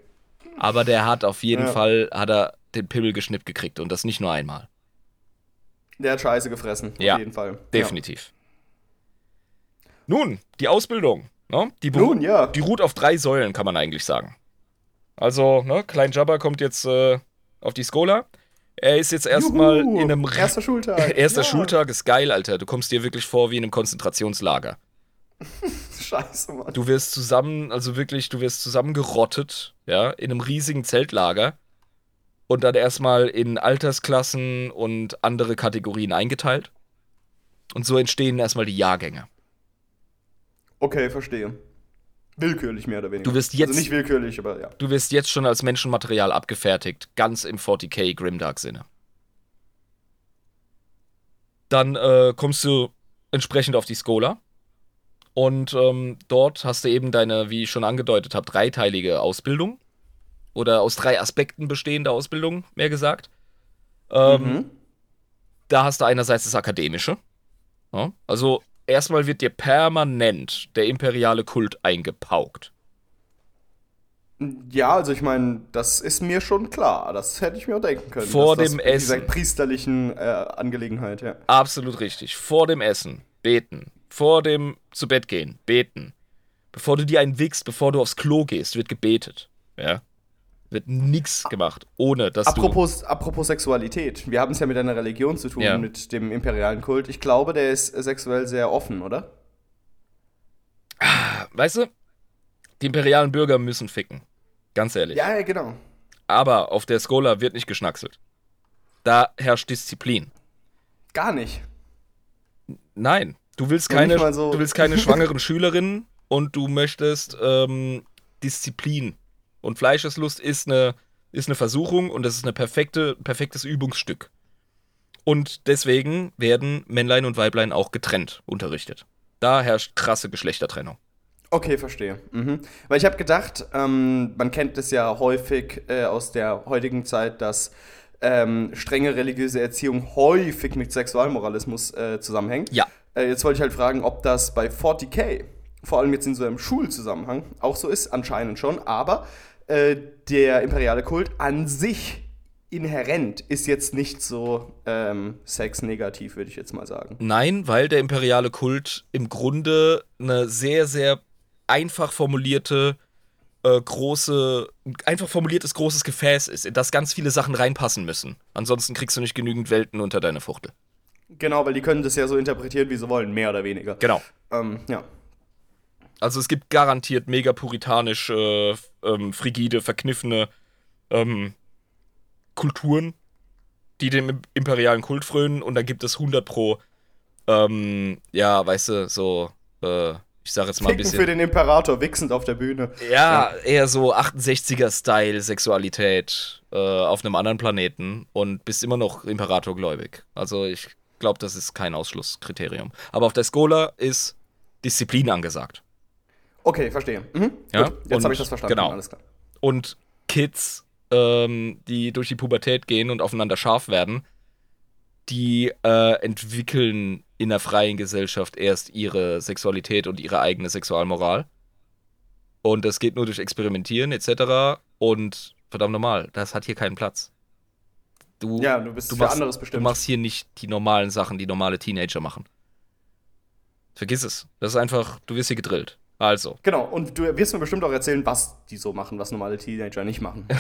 Aber der hat auf jeden Ja. Fall hat er den Pimmel geschnippt gekriegt und das nicht nur einmal. Der hat Scheiße gefressen, Ja, auf jeden Fall. Definitiv. Nun, die Ausbildung. Ne? Die, Ja. Nun, ja. die ruht auf drei Säulen, kann man eigentlich sagen. Also, ne, Klein Jabba kommt jetzt äh, auf die Skola. Er ist jetzt erstmal in einem Erster Schultag. Erster ja. Schultag ist geil, Alter. Du kommst dir wirklich vor wie in einem Konzentrationslager. Scheiße, Mann. Du wirst zusammen, also wirklich, du wirst zusammengerottet, ja, in einem riesigen Zeltlager und dann erstmal in Altersklassen und andere Kategorien eingeteilt. Und so entstehen erstmal die Jahrgänge. Okay, verstehe. Willkürlich mehr oder weniger. Du wirst jetzt- Also nicht willkürlich, aber ja. Du wirst jetzt schon als Menschenmaterial abgefertigt, ganz im 40k Grimdark-Sinne. Dann äh, kommst du entsprechend auf die Skola. Und ähm, dort hast du eben deine, wie ich schon angedeutet habe, dreiteilige Ausbildung. Oder aus drei Aspekten bestehende Ausbildung, mehr gesagt. Ähm, Mhm. Da hast du einerseits das Akademische. Ja, also erstmal wird dir permanent der imperiale Kult eingepaukt. Ja, also ich meine, das ist mir schon klar. Das hätte ich mir auch denken können. Vor dem das mit dieser Essen. priesterlichen äh, Angelegenheit, ja. Absolut richtig. Vor dem Essen beten. Vor dem zu Bett gehen beten. Bevor du dir einen wickst, bevor du aufs Klo gehst, wird gebetet. Ja. Wird nichts gemacht, ohne dass apropos, apropos Sexualität. Wir haben es ja mit einer Religion zu tun, Ja. mit dem imperialen Kult. Ich glaube, der ist sexuell sehr offen, oder? weißt du, die imperialen Bürger müssen ficken. Ganz ehrlich. Ja, ja, genau. Aber auf der Skola wird nicht geschnackselt. Da herrscht Disziplin. Gar nicht. Nein, du willst keine, so- du willst keine schwangeren Schülerinnen und du möchtest ähm, Disziplin. Und Fleischeslust ist eine, ist eine Versuchung und das ist ein perfekte, perfektes Übungsstück. Und deswegen werden Männlein und Weiblein auch getrennt unterrichtet. Da herrscht krasse Geschlechtertrennung. Okay, verstehe. Mhm. Weil ich habe gedacht, ähm, man kennt es ja häufig äh, aus der heutigen Zeit, dass ähm, strenge religiöse Erziehung häufig mit Sexualmoralismus äh, zusammenhängt. Ja. Äh, jetzt wollte ich halt fragen, ob das bei 40k, vor allem jetzt in so einem Schulzusammenhang, auch so ist, anscheinend schon, aber äh, der imperiale Kult an sich inhärent ist jetzt nicht so ähm, sexnegativ, würde ich jetzt mal sagen. Nein, weil der imperiale Kult im Grunde eine sehr, sehr einfach formulierte, äh, große, einfach formuliertes großes Gefäß ist, in das ganz viele Sachen reinpassen müssen. Ansonsten kriegst du nicht genügend Welten unter deine Fuchtel. Genau, weil die können das ja so interpretieren, wie sie wollen, mehr oder weniger. Genau. Ähm, ja. Also es gibt garantiert mega puritanische, ähm, frigide, verkniffene ähm, Kulturen, die dem imperialen Kult frönen und dann gibt es 100 pro, ähm, ja, weißt du, so, äh, ich sag jetzt mal ein Ficken bisschen. für den Imperator, wichsend auf der Bühne. Ja, eher so 68er-Style Sexualität äh, auf einem anderen Planeten und bist immer noch Imperatorgläubig. Also ich glaube, das ist kein Ausschlusskriterium. Aber auf der Skola ist Disziplin angesagt. Okay, verstehe. Mhm. Ja, Gut, jetzt habe ich das verstanden. genau. Alles klar. Und Kids, ähm, die durch die Pubertät gehen und aufeinander scharf werden, die äh, entwickeln in der freien Gesellschaft erst ihre Sexualität und ihre eigene Sexualmoral. Und das geht nur durch Experimentieren etc. Und verdammt normal, das hat hier keinen Platz. Du, Ja, du bist du für machst, anderes du bestimmt. machst hier nicht die normalen Sachen, die normale Teenager machen. Vergiss es. Das ist einfach, du wirst hier gedrillt. Also, Genau, und du wirst mir bestimmt auch erzählen, was die so machen, was normale Teenager nicht machen.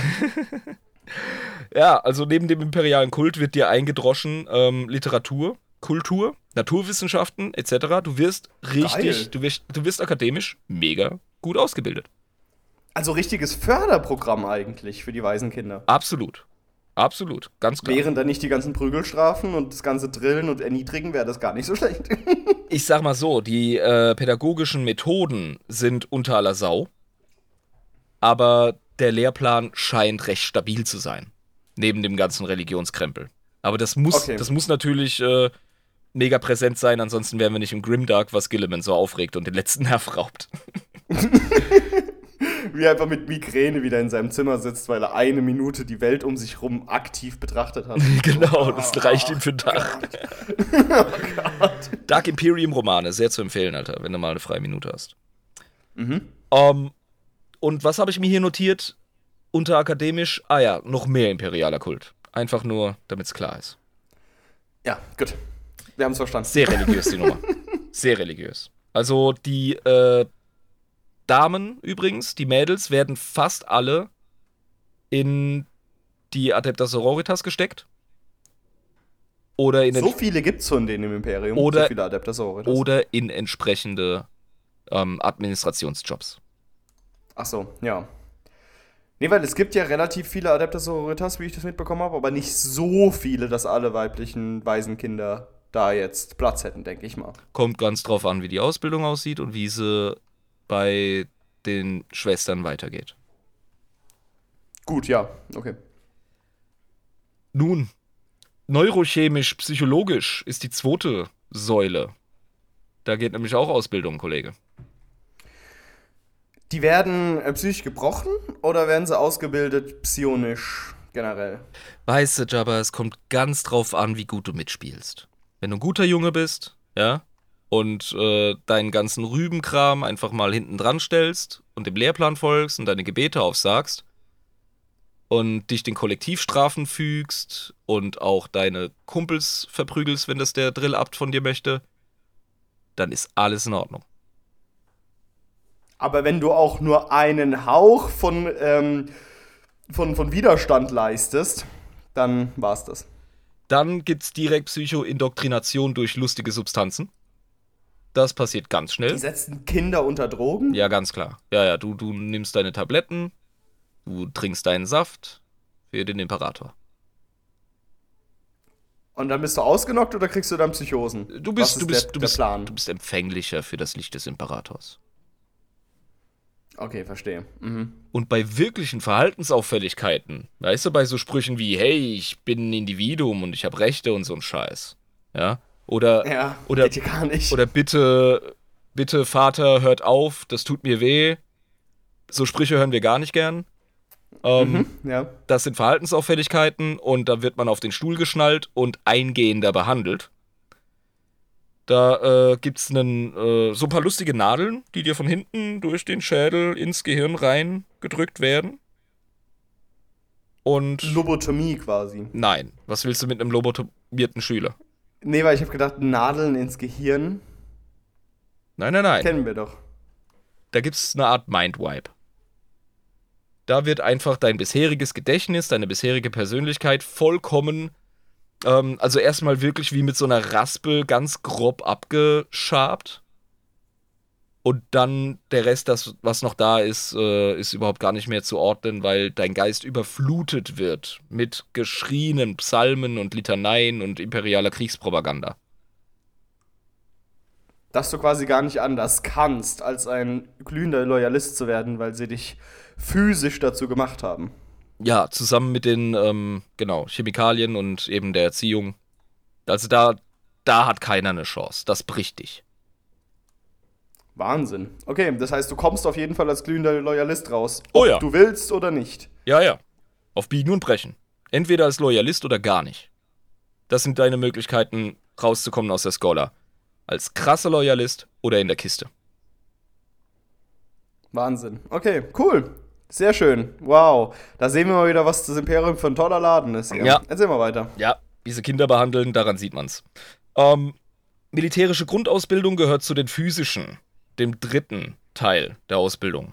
Ja, also neben dem imperialen Kult wird dir eingedroschen ähm, Literatur, Kultur, Naturwissenschaften etc. Du wirst richtig, Geil. du wirst, du wirst akademisch mega gut ausgebildet. Also richtiges Förderprogramm eigentlich für die weisen Kinder. Absolut. Absolut. Ganz klar. Wären da nicht die ganzen Prügelstrafen und das ganze Drillen und Erniedrigen, wäre das gar nicht so schlecht. Ich sag mal so, die äh, pädagogischen Methoden sind unter aller Sau, aber der Lehrplan scheint recht stabil zu sein. Neben dem ganzen Religionskrempel. Aber das muss, Okay. das muss natürlich äh, mega präsent sein, ansonsten wären wir nicht im Grimdark, was Gilliman so aufregt und den letzten Nerv raubt. Wie er einfach mit Migräne wieder in seinem Zimmer sitzt, weil er eine Minute die Welt um sich rum aktiv betrachtet hat. genau, das reicht ihm für den Tag. Dark Imperium Romane, sehr zu empfehlen, Alter, wenn du mal eine freie Minute hast. Ähm, und was habe ich mir hier notiert? Unter akademisch, ah ja, noch mehr imperialer Kult. Einfach nur, damit es klar ist. Ja, gut. Wir haben es verstanden. Sehr religiös, die Nummer. Sehr religiös. Also die äh, Damen übrigens, die Mädels, werden fast alle in die Adepta Sororitas gesteckt. Oder in, So viele gibt es von denen im Imperium. Oder- so viele Adepter Sororitas. oder in entsprechende ähm, Administrationsjobs. Ach so, ja. Nee, weil es gibt ja relativ viele Adepter Sororitas, wie ich das mitbekommen habe, aber nicht so viele, dass alle weiblichen Waisenkinder da jetzt Platz hätten, denke ich mal. Kommt ganz drauf an, wie die Ausbildung aussieht und wie sie bei den Schwestern weitergeht. Gut, ja, okay. Nun, neurochemisch, psychologisch ist die zweite Säule. Da geht nämlich auch Ausbildung, Kollege. Die werden äh, psychisch gebrochen oder werden sie ausgebildet psionisch generell? Weißt du, Jabba, es kommt ganz drauf an, wie gut du mitspielst. Wenn du ein guter Junge bist, ja, und äh, deinen ganzen Rübenkram einfach mal hinten dran stellst und dem Lehrplan folgst und deine Gebete aufsagst und dich den Kollektivstrafen fügst und auch deine Kumpels verprügelst, wenn das der Drillabt von dir möchte, dann ist alles in Ordnung. Aber wenn du auch nur einen Hauch von ähm, von, von Widerstand leistest, dann war's das. Dann gibt's direkt Psychoindoktrination durch lustige Substanzen. Das passiert ganz schnell. Die setzen Kinder unter Drogen? Ja, ganz klar. Ja, ja, du, du nimmst deine Tabletten, du trinkst deinen Saft für den Imperator. Und dann bist du ausgenockt oder kriegst du dann Psychosen? Du bist, ist du bist, der, du bist, Plan. du bist empfänglicher für das Licht des Imperators. Okay, verstehe. Mhm. Und bei wirklichen Verhaltensauffälligkeiten, weißt du, bei so Sprüchen wie, hey, ich bin ein Individuum und ich habe Rechte und so ein Scheiß. Ja? Oder, Ja, oder, hier gar nicht. oder bitte, bitte, Vater, hört auf, das tut mir weh. So Sprüche hören wir gar nicht gern. Ähm, ja. Das sind Verhaltensauffälligkeiten und da wird man auf den Stuhl geschnallt und eingehender behandelt. Da äh, gibt es äh, so ein paar lustige Nadeln, die dir von hinten durch den Schädel ins Gehirn rein gedrückt werden. Und Lobotomie quasi. nein, was willst du mit einem lobotomierten Schüler? Nee, weil ich habe gedacht, Nadeln ins Gehirn Nein, nein, nein. kennen wir doch. Da gibt es eine Art Mindwipe. Da wird einfach dein bisheriges Gedächtnis, deine bisherige Persönlichkeit vollkommen, ähm, also erstmal wirklich wie mit so einer Raspel ganz grob abgeschabt. Und dann der Rest, das, was noch da ist, äh, ist überhaupt gar nicht mehr zu ordnen, weil dein Geist überflutet wird mit geschrienen Psalmen und Litaneien und imperialer Kriegspropaganda. Dass du quasi gar nicht anders kannst, als ein glühender Loyalist zu werden, weil sie dich physisch dazu gemacht haben. Ja, zusammen mit den, ähm, genau, Chemikalien und eben der Erziehung. Also da, da hat keiner eine Chance. Das bricht dich. Wahnsinn. Okay, das heißt, du kommst auf jeden Fall als glühender Loyalist raus. Oh ob ja. du willst oder nicht. Ja, ja. Auf Biegen und Brechen. Entweder als Loyalist oder gar nicht. Das sind deine Möglichkeiten, rauszukommen aus der Scholar. Als krasser Loyalist oder in der Kiste. Wahnsinn. Okay, cool. Sehr schön. Wow. Da sehen wir mal wieder, was das Imperium für ein toller Laden ist. Hier. Ja. Erzähl mal weiter. Ja, diese Kinder behandeln, daran sieht man's. Ähm, militärische Grundausbildung gehört zu den physischen, dem dritten Teil der Ausbildung.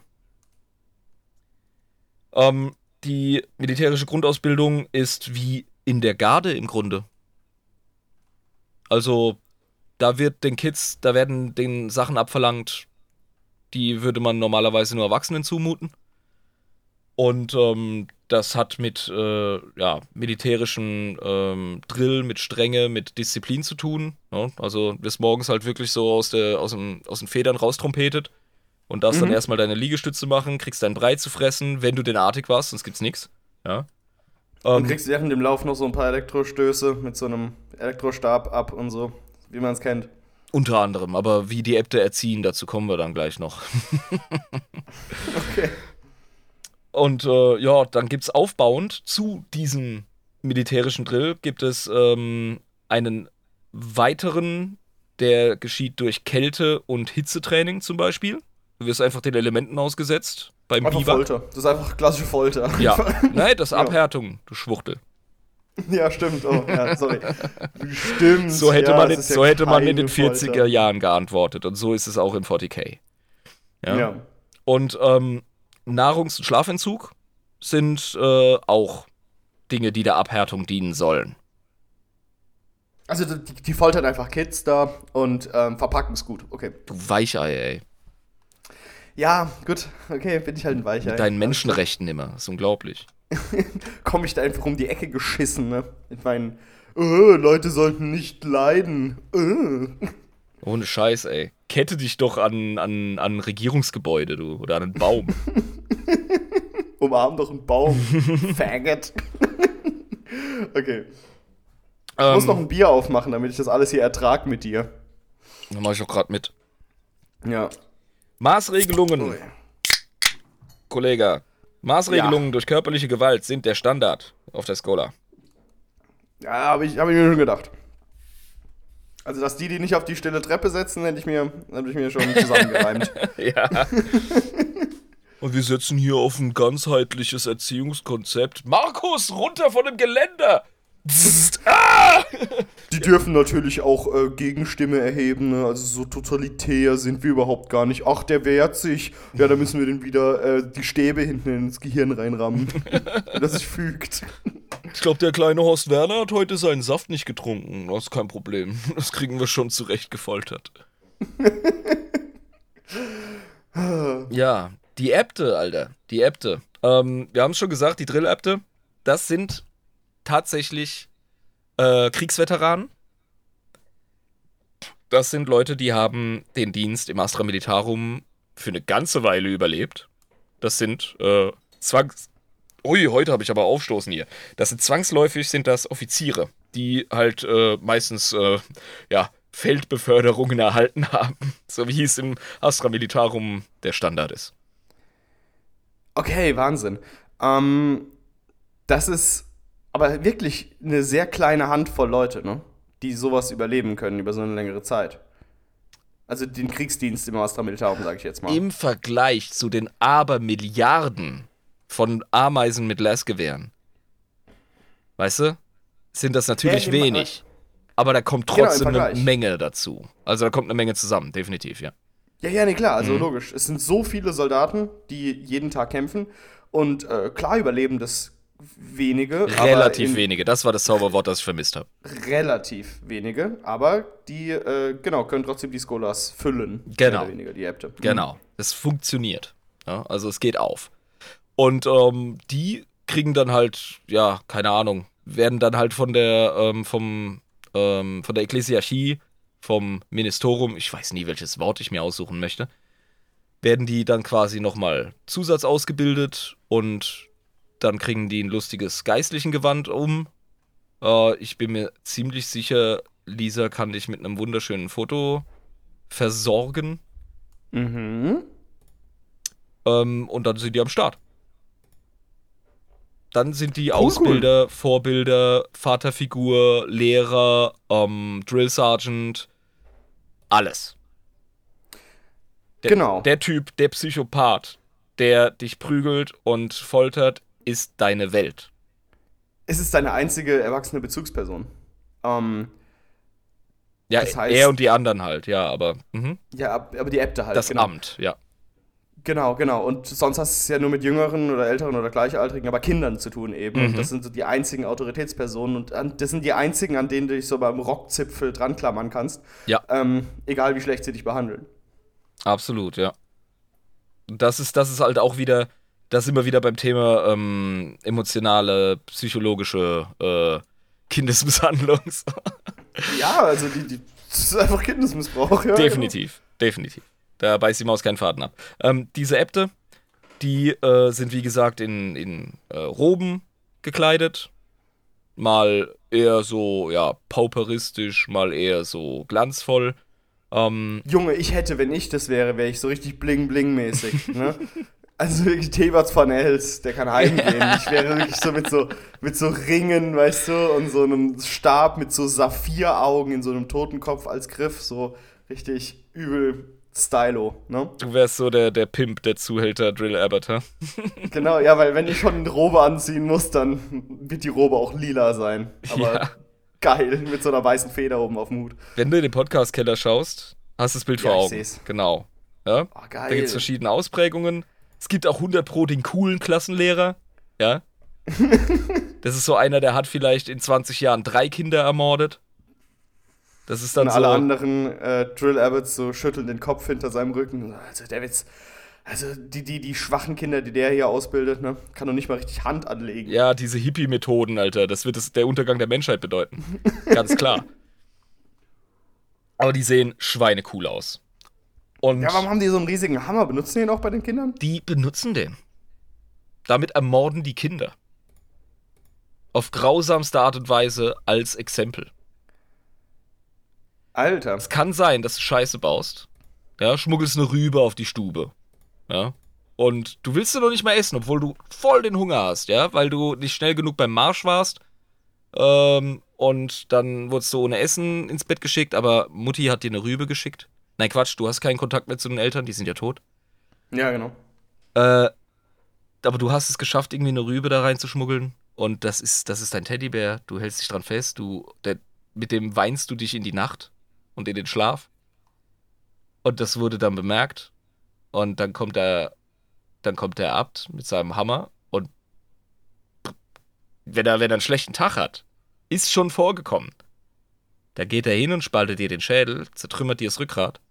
Ähm, die militärische Grundausbildung ist wie in der Garde im Grunde. Also, da wird den Kids, da werden den Sachen abverlangt, die würde man normalerweise nur Erwachsenen zumuten. Und ähm, das hat mit äh, ja, militärischem ähm, Drill, mit Strenge, mit Disziplin zu tun. Ne? Also wirst morgens halt wirklich so aus, der, aus, dem, aus den Federn raustrompetet und darfst dann erstmal deine Liegestütze machen, kriegst dein Brei zu fressen, wenn du den artig warst, sonst gibt's nichts. Ja. Und Ähm, kriegst während dem Lauf noch so ein paar Elektrostöße mit so einem Elektrostab ab und so, wie man es kennt. unter anderem, aber wie die Äbte erziehen, dazu kommen wir dann gleich noch. Okay. Und äh, ja, dann gibt es aufbauend zu diesem militärischen Drill gibt es ähm, einen weiteren, der geschieht durch Kälte- und Hitzetraining zum Beispiel. Du wirst einfach den Elementen ausgesetzt beim Einfach Biwak. Folter. Das ist einfach klassische Folter. Ja, nein, das ist. Abhärtung, du Schwuchtel. ja, stimmt. Oh, ja, sorry. Stimmt. So hätte ja, man, in, ist ja so hätte man in den 40er Folter. Jahren geantwortet und so ist es auch in 40k. Ja. Ja. Und ähm, Nahrungs- und Schlafentzug sind äh, auch Dinge, die der Abhärtung dienen sollen. Also die, die foltern einfach Kids da und ähm, verpacken es gut. Okay. Du Weichei, ey. Ja, gut. Okay, bin ich halt ein Weicher. Mit deinen Menschenrechten immer. Das ist unglaublich. Komme ich da einfach um die Ecke geschissen, ne? Mit meinen, äh, Leute sollten nicht leiden. Äh. Ohne Scheiß, ey. Kette dich doch an, an, an Regierungsgebäude, du. Oder an einen Baum. Umarm doch einen Baum. Faggot. okay. Ich muss ähm, noch ein Bier aufmachen, damit ich das alles hier ertrag mit dir. da mach ich auch gerade mit. Ja. Maßregelungen, Ui. Kollege. Maßregelungen durch körperliche Gewalt sind der Standard auf der Skola. Ja, habe ich, hab ich mir schon gedacht. Also, dass die die nicht auf die stille Treppe setzen, hätte ich mir, hätte ich mir schon zusammengereimt. Ja. Und wir setzen hier auf ein ganzheitliches Erziehungskonzept. Markus, runter von dem Geländer! Ah! Die dürfen natürlich auch äh, Gegenstimme erheben, ne? also so totalitär sind wir überhaupt gar nicht. Ach, der wehrt sich. Ja, da müssen wir den wieder äh, die Stäbe hinten ins Gehirn reinrammen, wenn das sich fügt. Ich glaube, der kleine Horst Werner hat heute seinen Saft nicht getrunken. Das ist kein Problem. Das kriegen wir schon zurecht gefoltert. ja, die Äbte, Alter. Die Äbte. Ähm, wir haben es schon gesagt, die Drill-Äbte, das sind tatsächlich äh, Kriegsveteranen. Das sind Leute, die haben den Dienst im Astra Militarum für eine ganze Weile überlebt. Das sind äh, Zwangs... Ui, heute habe ich aber Aufstoßen hier. Das sind zwangsläufig sind das Offiziere, die halt äh, meistens äh, ja, Feldbeförderungen erhalten haben, so wie es im Astra Militarum der Standard ist. Okay, Wahnsinn. Ähm, das ist aber wirklich eine sehr kleine Handvoll Leute, ne? Die sowas überleben können über so eine längere Zeit. Also den Kriegsdienst im Astra Militarum, sage ich jetzt mal. Im Vergleich zu den Abermilliarden von Ameisen mit Lasgewehren, weißt du, sind das natürlich Ja, wenig. Aber da kommt Genau, trotzdem eine Vergleich. Menge dazu. Also da kommt eine Menge zusammen, definitiv, ja. Ja, ja, nee, klar, Mhm. also logisch. Es sind so viele Soldaten, die jeden Tag kämpfen und äh, klar überleben das wenige. Relativ wenige. Das war das Zauberwort, das ich vermisst habe. Relativ wenige, aber die, äh, genau, können trotzdem die Skolas füllen. Genau. Weniger, die Äbte. Genau. Es funktioniert. Ja, also es geht auf. Und ähm, die kriegen dann halt, ja, keine Ahnung, werden dann halt von der, ähm, vom, ähm, von der Ekklesiarchie, vom Ministerium, ich weiß nie, welches Wort ich mir aussuchen möchte, werden die dann quasi nochmal Zusatz ausgebildet und dann kriegen die ein lustiges geistlichen Gewand um. Äh, ich bin mir ziemlich sicher, Lisa kann dich mit einem wunderschönen Foto versorgen. Mhm. Ähm, und dann sind die am Start. Dann sind die Cool, Ausbilder, Vorbilder, Vaterfigur, Lehrer, ähm, Drill Sergeant, alles. Der, Genau. Der Typ, der Psychopath, der dich prügelt und foltert, ist deine Welt. Es ist deine einzige erwachsene Bezugsperson. Ähm, Ja, Das heißt- er und die anderen halt, ja, aber mhm. ja, ab- aber die Äbte halt. das genau. Amt, ja. Genau, genau. Und sonst hast du es ja nur mit Jüngeren oder Älteren oder Gleichaltrigen, aber Kindern zu tun eben. Mhm. Und das sind so die einzigen Autoritätspersonen und an, das sind die einzigen, an denen du dich so beim Rockzipfel dran klammern kannst. Ja. Ähm, egal wie schlecht sie dich behandeln. Absolut, ja. Das ist, das ist halt auch wieder, das sind wir wieder beim Thema ähm, emotionale, psychologische äh, Kindesmisshandlung. Ja, also die, die, das ist einfach Kindesmissbrauch. Ja, definitiv, definitiv. Da beißt die Maus keinen Faden ab. Ähm, diese Äbte, die äh, sind wie gesagt in, in äh, Roben gekleidet. Mal eher so, ja, pauperistisch, mal eher so glanzvoll. Ähm, Genau. Junge, ich hätte, wenn ich das wäre, wäre ich so richtig bling-bling-mäßig. ne? Also wirklich Thebats von Els, der kann heimgehen. Ich wäre wirklich so mit so mit so Ringen, weißt du, und so einem Stab mit so Saphiraugen in so einem Totenkopf als Griff, so richtig übel Stylo, ne? du wärst so der, der Pimp, der Zuhälter Drill Abbott, hä? Genau, ja, weil wenn ich schon eine Robe anziehen muss, dann wird die Robe auch lila sein. Aber Ja. geil, mit so einer weißen Feder oben auf dem Hut. Wenn du in den Podcast-Keller schaust, hast du das Bild Ja, vor ich Augen. seh's. Genau. Ja? Oh. Da gibt es verschiedene Ausprägungen. Es gibt auch 100 Pro den coolen Klassenlehrer. Ja. das ist so einer, der hat vielleicht in 20 Jahren drei Kinder ermordet. Das ist dann Und so. alle anderen äh, Drill Abbots so schütteln den Kopf hinter seinem Rücken. Also der Witz. Also die, die, die schwachen Kinder, die der hier ausbildet, ne, kann doch nicht mal richtig Hand anlegen. Ja, diese Hippie-Methoden, Alter. Das wird es, der Untergang der Menschheit bedeuten. Ganz klar. Aber die sehen schweinecool aus. Und Ja, warum haben die so einen riesigen Hammer? Benutzen die den auch bei den Kindern? die benutzen den. Damit ermorden die Kinder. Auf grausamste Art und Weise als Exempel. Alter. Es kann sein, dass du Scheiße baust. Ja, schmuggelst eine Rübe auf die Stube. Ja. Und du willst sie noch nicht mal essen, obwohl du voll den Hunger hast, ja, weil du nicht schnell genug beim Marsch warst. Ähm, und dann wurdest du ohne Essen ins Bett geschickt, aber Mutti hat dir eine Rübe geschickt. Nein, Quatsch, du hast keinen Kontakt mehr zu den Eltern, die sind ja tot. Ja, genau. Äh, aber du hast es geschafft, irgendwie eine Rübe da reinzuschmuggeln. Und das ist, das ist dein Teddybär. Du hältst dich dran fest. Du, der, mit dem weinst du dich in die Nacht und in den Schlaf. Und das wurde dann bemerkt. Und dann kommt der, dann kommt der Abt mit seinem Hammer und wenn er, wenn er einen schlechten Tag hat, ist schon vorgekommen. Da geht er hin und spaltet dir den Schädel, zertrümmert dir das Rückgrat.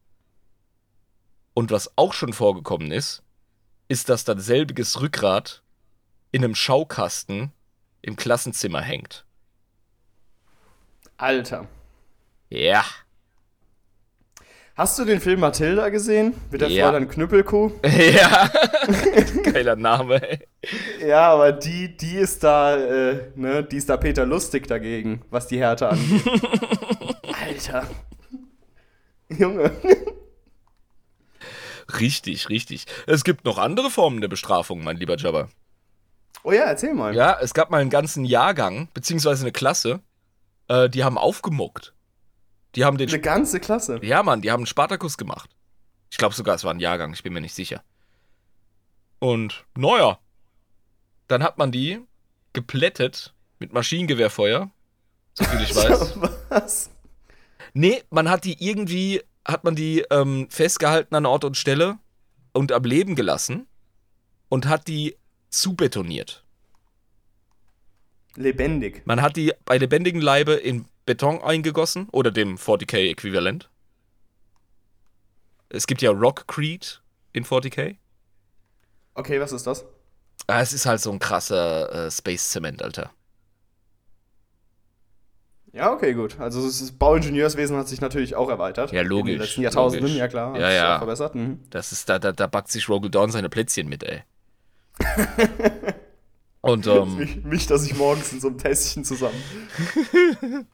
Und was auch schon vorgekommen ist, ist, dass dann selbiges Rückgrat in einem Schaukasten im Klassenzimmer hängt. Alter. Ja. Hast du den Film Matilda gesehen? Mit der Ja. Fräulein Knüppelkuh? ja. Geiler Name, ey. Ja, aber die, die ist da, äh, ne, die ist da Peter Lustig dagegen, was die Härte angeht. Alter. Junge. Richtig, richtig. Es gibt noch andere Formen der Bestrafung, mein lieber Jabba. Oh ja, erzähl mal. Ja, es gab mal einen ganzen Jahrgang, beziehungsweise eine Klasse, äh, die haben aufgemuckt. Die haben den. Eine ganze Klasse. Ja, Mann, die haben einen Spartakus gemacht. Ich glaube sogar, es war ein Jahrgang, ich bin mir nicht sicher. Und, naja. Dann hat man die geplättet mit Maschinengewehrfeuer. So viel ich weiß. Was? Nee, man hat die irgendwie, hat man die ähm, festgehalten an Ort und Stelle und am Leben gelassen und hat die zubetoniert. Lebendig. Man hat die bei lebendigem Leibe in Beton eingegossen oder dem 40k-Äquivalent. Es gibt ja Rockcrete in 40k. Okay, was ist das? Ah, es ist halt so ein krasser äh, Space-Zement, Alter. Ja, okay, gut. Also das Bauingenieurswesen hat sich natürlich auch erweitert. Ja, logisch, In den letzten Jahrtausenden, logisch. ja klar. Ja, ja. Verbessert. Mhm. Das ist, da, da, da backt sich Rogel Dawn seine Plätzchen mit, ey. Und, ähm, Mich, mich, dass ich morgens in so einem Tässchen zusammen.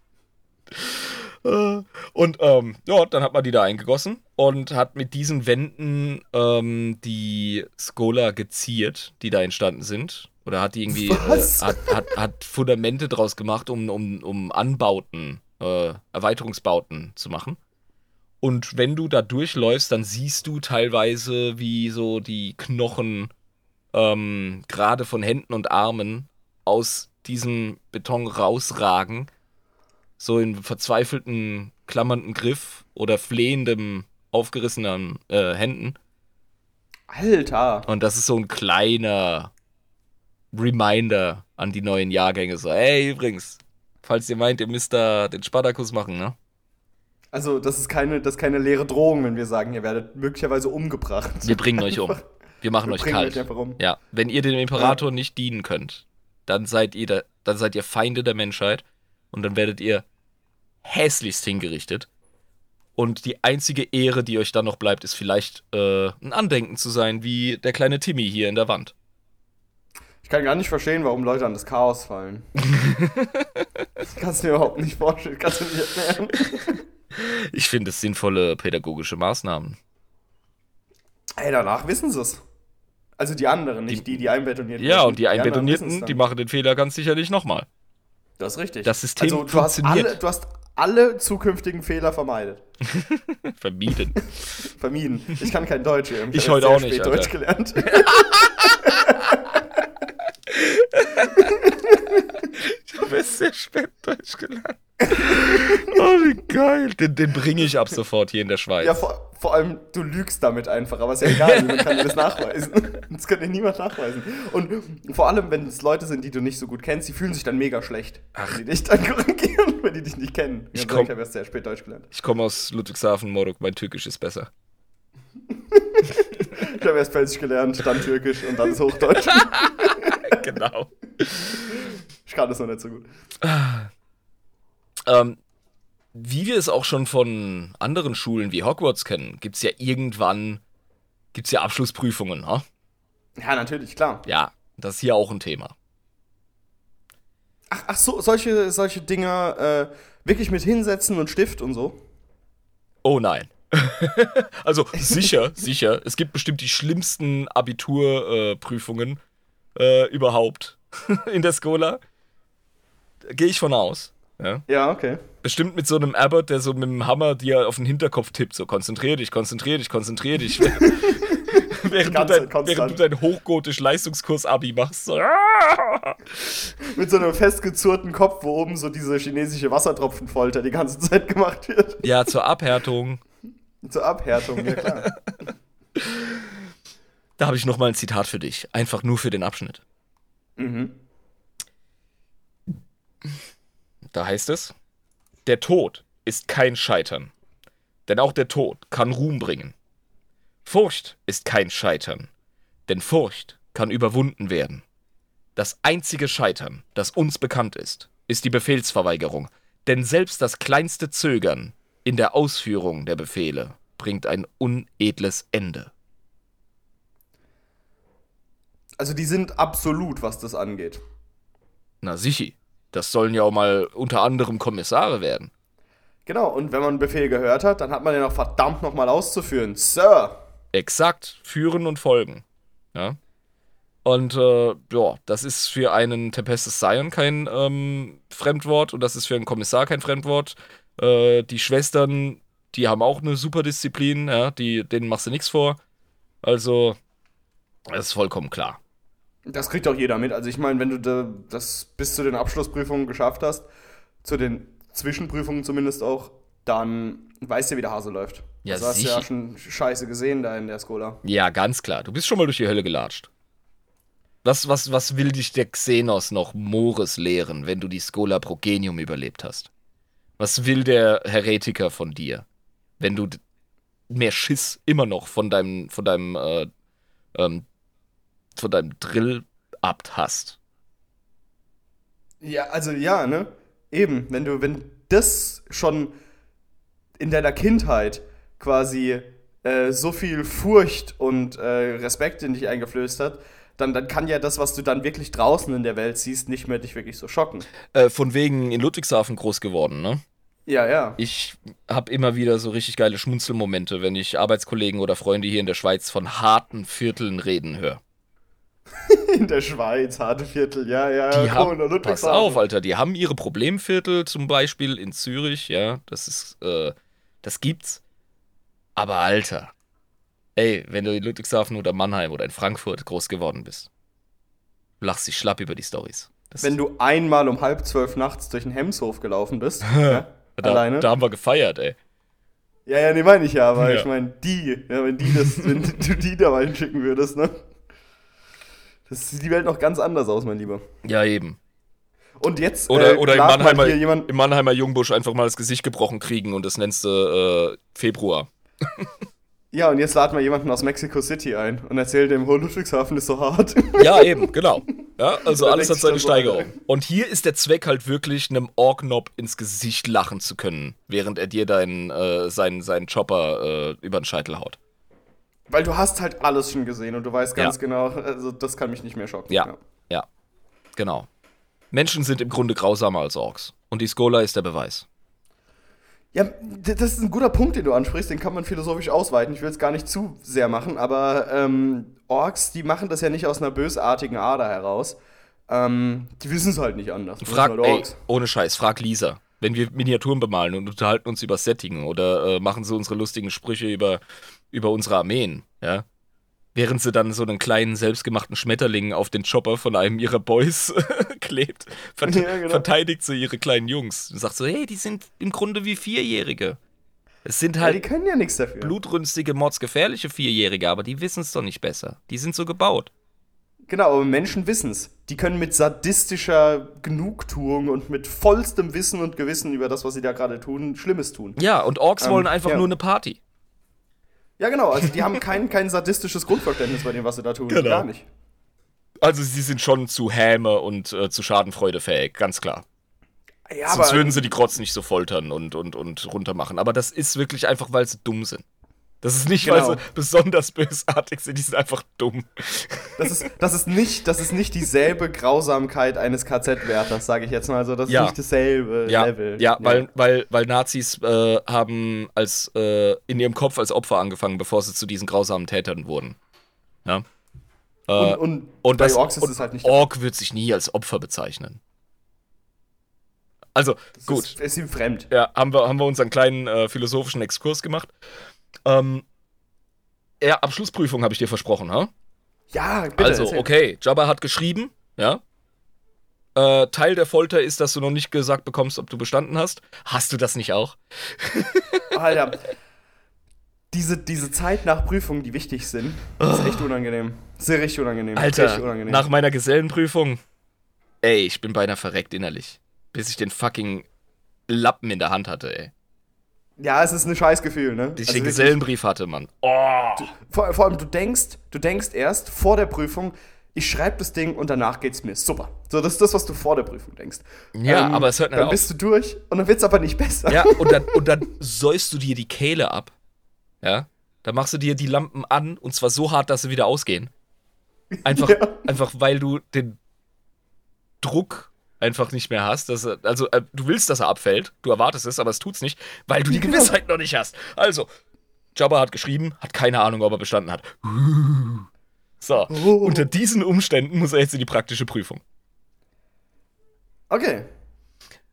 Und ähm, ja, dann hat man die da eingegossen und hat mit diesen Wänden ähm, die Skola geziert, die da entstanden sind. Oder hat die irgendwie äh, hat, hat, hat Fundamente draus gemacht, um, um, um Anbauten, äh, Erweiterungsbauten zu machen. Und wenn du da durchläufst, dann siehst du teilweise, wie so die Knochen ähm, gerade von Händen und Armen aus diesem Beton rausragen so in verzweifelten, klammernden Griff oder flehendem, aufgerissenen äh, Händen. Alter. Und das ist so ein kleiner Reminder an die neuen Jahrgänge. So, ey, übrigens, falls ihr meint, ihr müsst da den Spartakus machen, ne? Also, das ist keine, das ist keine leere Drohung, wenn wir sagen, ihr werdet möglicherweise umgebracht. Wir bringen euch um. Wir machen Wir euch kalt. euch einfach um. Ja, wenn ihr dem Imperator nicht dienen könnt, dann seid ihr, da, dann seid ihr Feinde der Menschheit und dann werdet ihr hässlichst hingerichtet. Und die einzige Ehre, die euch dann noch bleibt, ist vielleicht äh, ein Andenken zu sein, wie der kleine Timmy hier in der Wand. Ich kann gar nicht verstehen, warum Leute an das Chaos fallen. das kannst du mir überhaupt nicht vorstellen. Kannst du nicht erklären. Ich finde es sinnvolle pädagogische Maßnahmen. Ey, danach wissen sie es. Also die anderen, nicht die, die einbetoniert Ja, wurden. und die anderen Einbetonierten, die machen den Fehler ganz sicherlich nochmal. Das ist richtig. Das System also, du hast, funktioniert. alle, du hast alle zukünftigen Fehler vermeidet. Vermieden. Vermieden. Ich kann kein Deutsch. Ich, Ich heute auch nicht, spät Alter. Deutsch gelernt. Ich habe es sehr spät Deutsch gelernt. Oh, wie geil. Den, den bringe ich ab sofort hier in der Schweiz. ja, vor, vor allem, du lügst damit einfach, aber ist ja egal, niemand kann dir das nachweisen. Das kann dir niemand nachweisen. Und vor allem, wenn es Leute sind, die du nicht so gut kennst, die fühlen sich dann mega schlecht. Ach. Wenn die dich dann korrigieren, wenn die dich nicht kennen. Ich komm- Ich habe erst sehr spät Deutsch gelernt. Ich komme aus Ludwigshafen, Morok, mein Türkisch ist besser. Ich habe erst Felsisch gelernt, dann Türkisch und dann das Hochdeutsch. genau. Ich kann das noch nicht so gut. Ähm, wie wir es auch schon von anderen Schulen wie Hogwarts kennen, gibt es ja irgendwann gibt's ja Abschlussprüfungen, ha? Ja, natürlich, klar. Ja, das ist hier auch ein Thema. Ach, ach so, solche, solche Dinger äh, wirklich mit hinsetzen und Stift und so. Oh nein. also sicher, sicher. Es gibt bestimmt die schlimmsten Abiturprüfungen äh, äh, überhaupt in der Skola. Gehe ich von aus. Ja. Ja, okay. Bestimmt mit so einem Abbott, der so mit dem Hammer dir auf den Hinterkopf tippt. So, konzentrier dich, konzentrier dich, konzentrier dich. während, du dein, konstant. während du dein hochgotisch Leistungskurs-Abi machst. So! Mit so einem festgezurrten Kopf, wo oben so diese chinesische Wassertropfenfolter die ganze Zeit gemacht wird. Ja, zur Abhärtung. Zur Abhärtung, ja klar. Da habe ich noch mal ein Zitat für dich. Einfach nur für den Abschnitt. Mhm. Da heißt es: Der Tod ist kein Scheitern. Denn auch der Tod kann Ruhm bringen. Furcht ist kein Scheitern. Denn Furcht kann überwunden werden. Das einzige Scheitern, das uns bekannt ist, ist die Befehlsverweigerung. Denn selbst das kleinste Zögern in der Ausführung der Befehle bringt ein unedles Ende. Also die sind absolut, was das angeht. Na sichi, das sollen ja auch mal unter anderem Kommissare werden. Genau, und wenn man einen Befehl gehört hat, dann hat man den auch verdammt nochmal auszuführen. Sir! Exakt, führen und folgen. Ja. Und äh, ja, das ist für einen Tempestes Scion kein ähm, Fremdwort und das ist für einen Kommissar kein Fremdwort. Äh, die Schwestern, die haben auch eine super Disziplin, ja, die, denen machst du nichts vor. Also, das ist vollkommen klar. Das kriegt auch jeder mit. Also ich meine, wenn du da das bis zu den Abschlussprüfungen geschafft hast, zu den Zwischenprüfungen zumindest auch, dann weißt du, wie der Hase läuft. Ja, also hast du ja schon Scheiße gesehen da in der Skola. Ja, ganz klar. Du bist schon mal durch die Hölle gelatscht. Was, was, was will dich der Xenos noch Mores lehren, wenn du die Schola Progenium überlebt hast? Was will der Heretiker von dir, wenn du mehr Schiss immer noch von deinem, von deinem, äh, ähm, von deinem Drillabt hast? Ja, also ja, ne? Eben, wenn du, wenn das schon in deiner Kindheit quasi äh, so viel Furcht und äh, Respekt in dich eingeflößt hat, dann, dann kann ja das, was du dann wirklich draußen in der Welt siehst, nicht mehr dich wirklich so schocken. Äh, von wegen in Ludwigshafen groß geworden, ne? Ja, ja. Ich habe immer wieder so richtig geile Schmunzelmomente, wenn ich Arbeitskollegen oder Freunde hier in der Schweiz von harten Vierteln reden höre. In der Schweiz, harte Viertel, ja, ja. Die haben, in der pass Ludwigshafen. auf, Alter, die haben ihre Problemviertel, zum Beispiel in Zürich, ja, das ist, äh, das gibt's. Aber Alter, ey, wenn du in Ludwigshafen oder Mannheim oder in Frankfurt groß geworden bist, du lachst dich schlapp über die Stories. Wenn du einmal um halb zwölf nachts durch den Hemshof gelaufen bist, ja, da, alleine. da haben wir gefeiert, ey. Ja, ja, nee, meine ich ja, aber Ja. ich meine, die, ja, wenn die das, wenn du die da mal hinschicken würdest, ne? Das sieht die Welt noch ganz anders aus, mein Lieber. Ja, eben. Und jetzt, Oder, äh, oder im, Mannheimer, im Mannheimer Jungbusch einfach mal das Gesicht gebrochen kriegen und das nennst du äh, Februar. ja, und jetzt laden wir jemanden aus Mexico City ein und erzählt dem, oh, Ludwigshafen ist so hart. Ja, eben, genau. Ja, also Da alles hat seine so, Steigerung. Und hier ist der Zweck halt wirklich, einem Orknob ins Gesicht lachen zu können, während er dir deinen, äh, seinen, seinen Chopper äh, über den Scheitel haut. Weil du hast halt alles schon gesehen und du weißt ganz Ja. genau, also das kann mich nicht mehr schocken. Ja, ja, genau. Menschen sind im Grunde grausamer als Orks. Und die Skola ist der Beweis. Ja, das ist ein guter Punkt, den du ansprichst, den kann man philosophisch ausweiten. Ich will es gar nicht zu sehr machen, aber ähm, Orks, die machen das ja nicht aus einer bösartigen Ader heraus. Ähm, die wissen es halt nicht anders. Frag, halt ey, ohne Scheiß, frag Lisa. Wenn wir Miniaturen bemalen und unterhalten uns über Setting oder äh, machen so unsere lustigen Sprüche über, über unsere Armeen, ja, während sie dann so einen kleinen selbstgemachten Schmetterling auf den Chopper von einem ihrer Boys klebt, vert Ja, genau. verteidigt sie ihre kleinen Jungs und sagt so, hey, die sind im Grunde wie Vierjährige. Es sind Ja, halt die können ja nichts dafür. blutrünstige, mordsgefährliche Vierjährige, aber die wissen es doch nicht besser. Die sind so gebaut. Genau, aber Menschen wissen es. Die können mit sadistischer Genugtuung und mit vollstem Wissen und Gewissen über das, was sie da gerade tun, Schlimmes tun. Ja, und Orks Ähm, wollen einfach ja. nur eine Party. Ja, genau, also die haben kein, kein sadistisches Grundverständnis bei dem, was sie da tun. Genau. Gar nicht. Also sie sind schon zu Häme und äh, zu Schadenfreude fähig, ganz klar. Ja, Sonst würden sie die Krotz nicht so foltern und, und, und runtermachen. Aber das ist wirklich einfach, weil sie dumm sind. Das ist nicht, weil Genau. sie besonders bösartig sind, die sind einfach dumm. das ist, das, ist nicht, das ist nicht dieselbe Grausamkeit eines KZ-Wärters, sage ich jetzt mal so. Das ist Ja. nicht dasselbe Ja, Level. ja, Weil, weil, weil Nazis äh, haben als, äh, in ihrem Kopf als Opfer angefangen, bevor sie zu diesen grausamen Tätern wurden. Ja? Äh, Und, und, und bei das, Orks ist und es halt nicht. Ork wird sich nie als Opfer bezeichnen. Also, das gut. Ist, ist ihm fremd. Ja, haben wir, haben wir unseren kleinen äh, philosophischen Exkurs gemacht. Ähm, ja, Abschlussprüfung habe ich dir versprochen, ha? Ja, bitte. also, erzähl. okay, Jabba hat geschrieben, ja, Äh, Teil der Folter ist, dass du noch nicht gesagt bekommst, ob du bestanden hast. Hast du das nicht auch? Alter, diese, diese Zeit nach Prüfungen, die wichtig sind, ist echt unangenehm. Sehr richtig unangenehm. Alter, unangenehm. nach meiner Gesellenprüfung, ey, ich bin beinahe verreckt innerlich. Bis ich den fucking Lappen in der Hand hatte, ey. Ja, es ist ein Scheißgefühl, ne? Also den wirklich, Gesellenbrief hatte, Mann. Oh. vor, vor allem, du denkst, du denkst erst vor der Prüfung, ich schreibe das Ding und danach geht's mir super. So, das ist das, was du vor der Prüfung denkst. Ja, aber es hört nicht Dann auf. bist du durch und dann wird's aber nicht besser. Ja, und dann, und dann säust du dir die Kehle ab. Ja. Dann machst du dir die Lampen an und zwar so hart, dass sie wieder ausgehen. Einfach, Ja. einfach weil du den Druck einfach nicht mehr hast. Dass also, äh, du willst, dass er abfällt. Du erwartest es, aber es tut's nicht, weil du die Gewissheit noch nicht hast. Also, Jabba hat geschrieben, hat keine Ahnung, ob er bestanden hat. So, Oh. unter diesen Umständen muss er jetzt in die praktische Prüfung. Okay.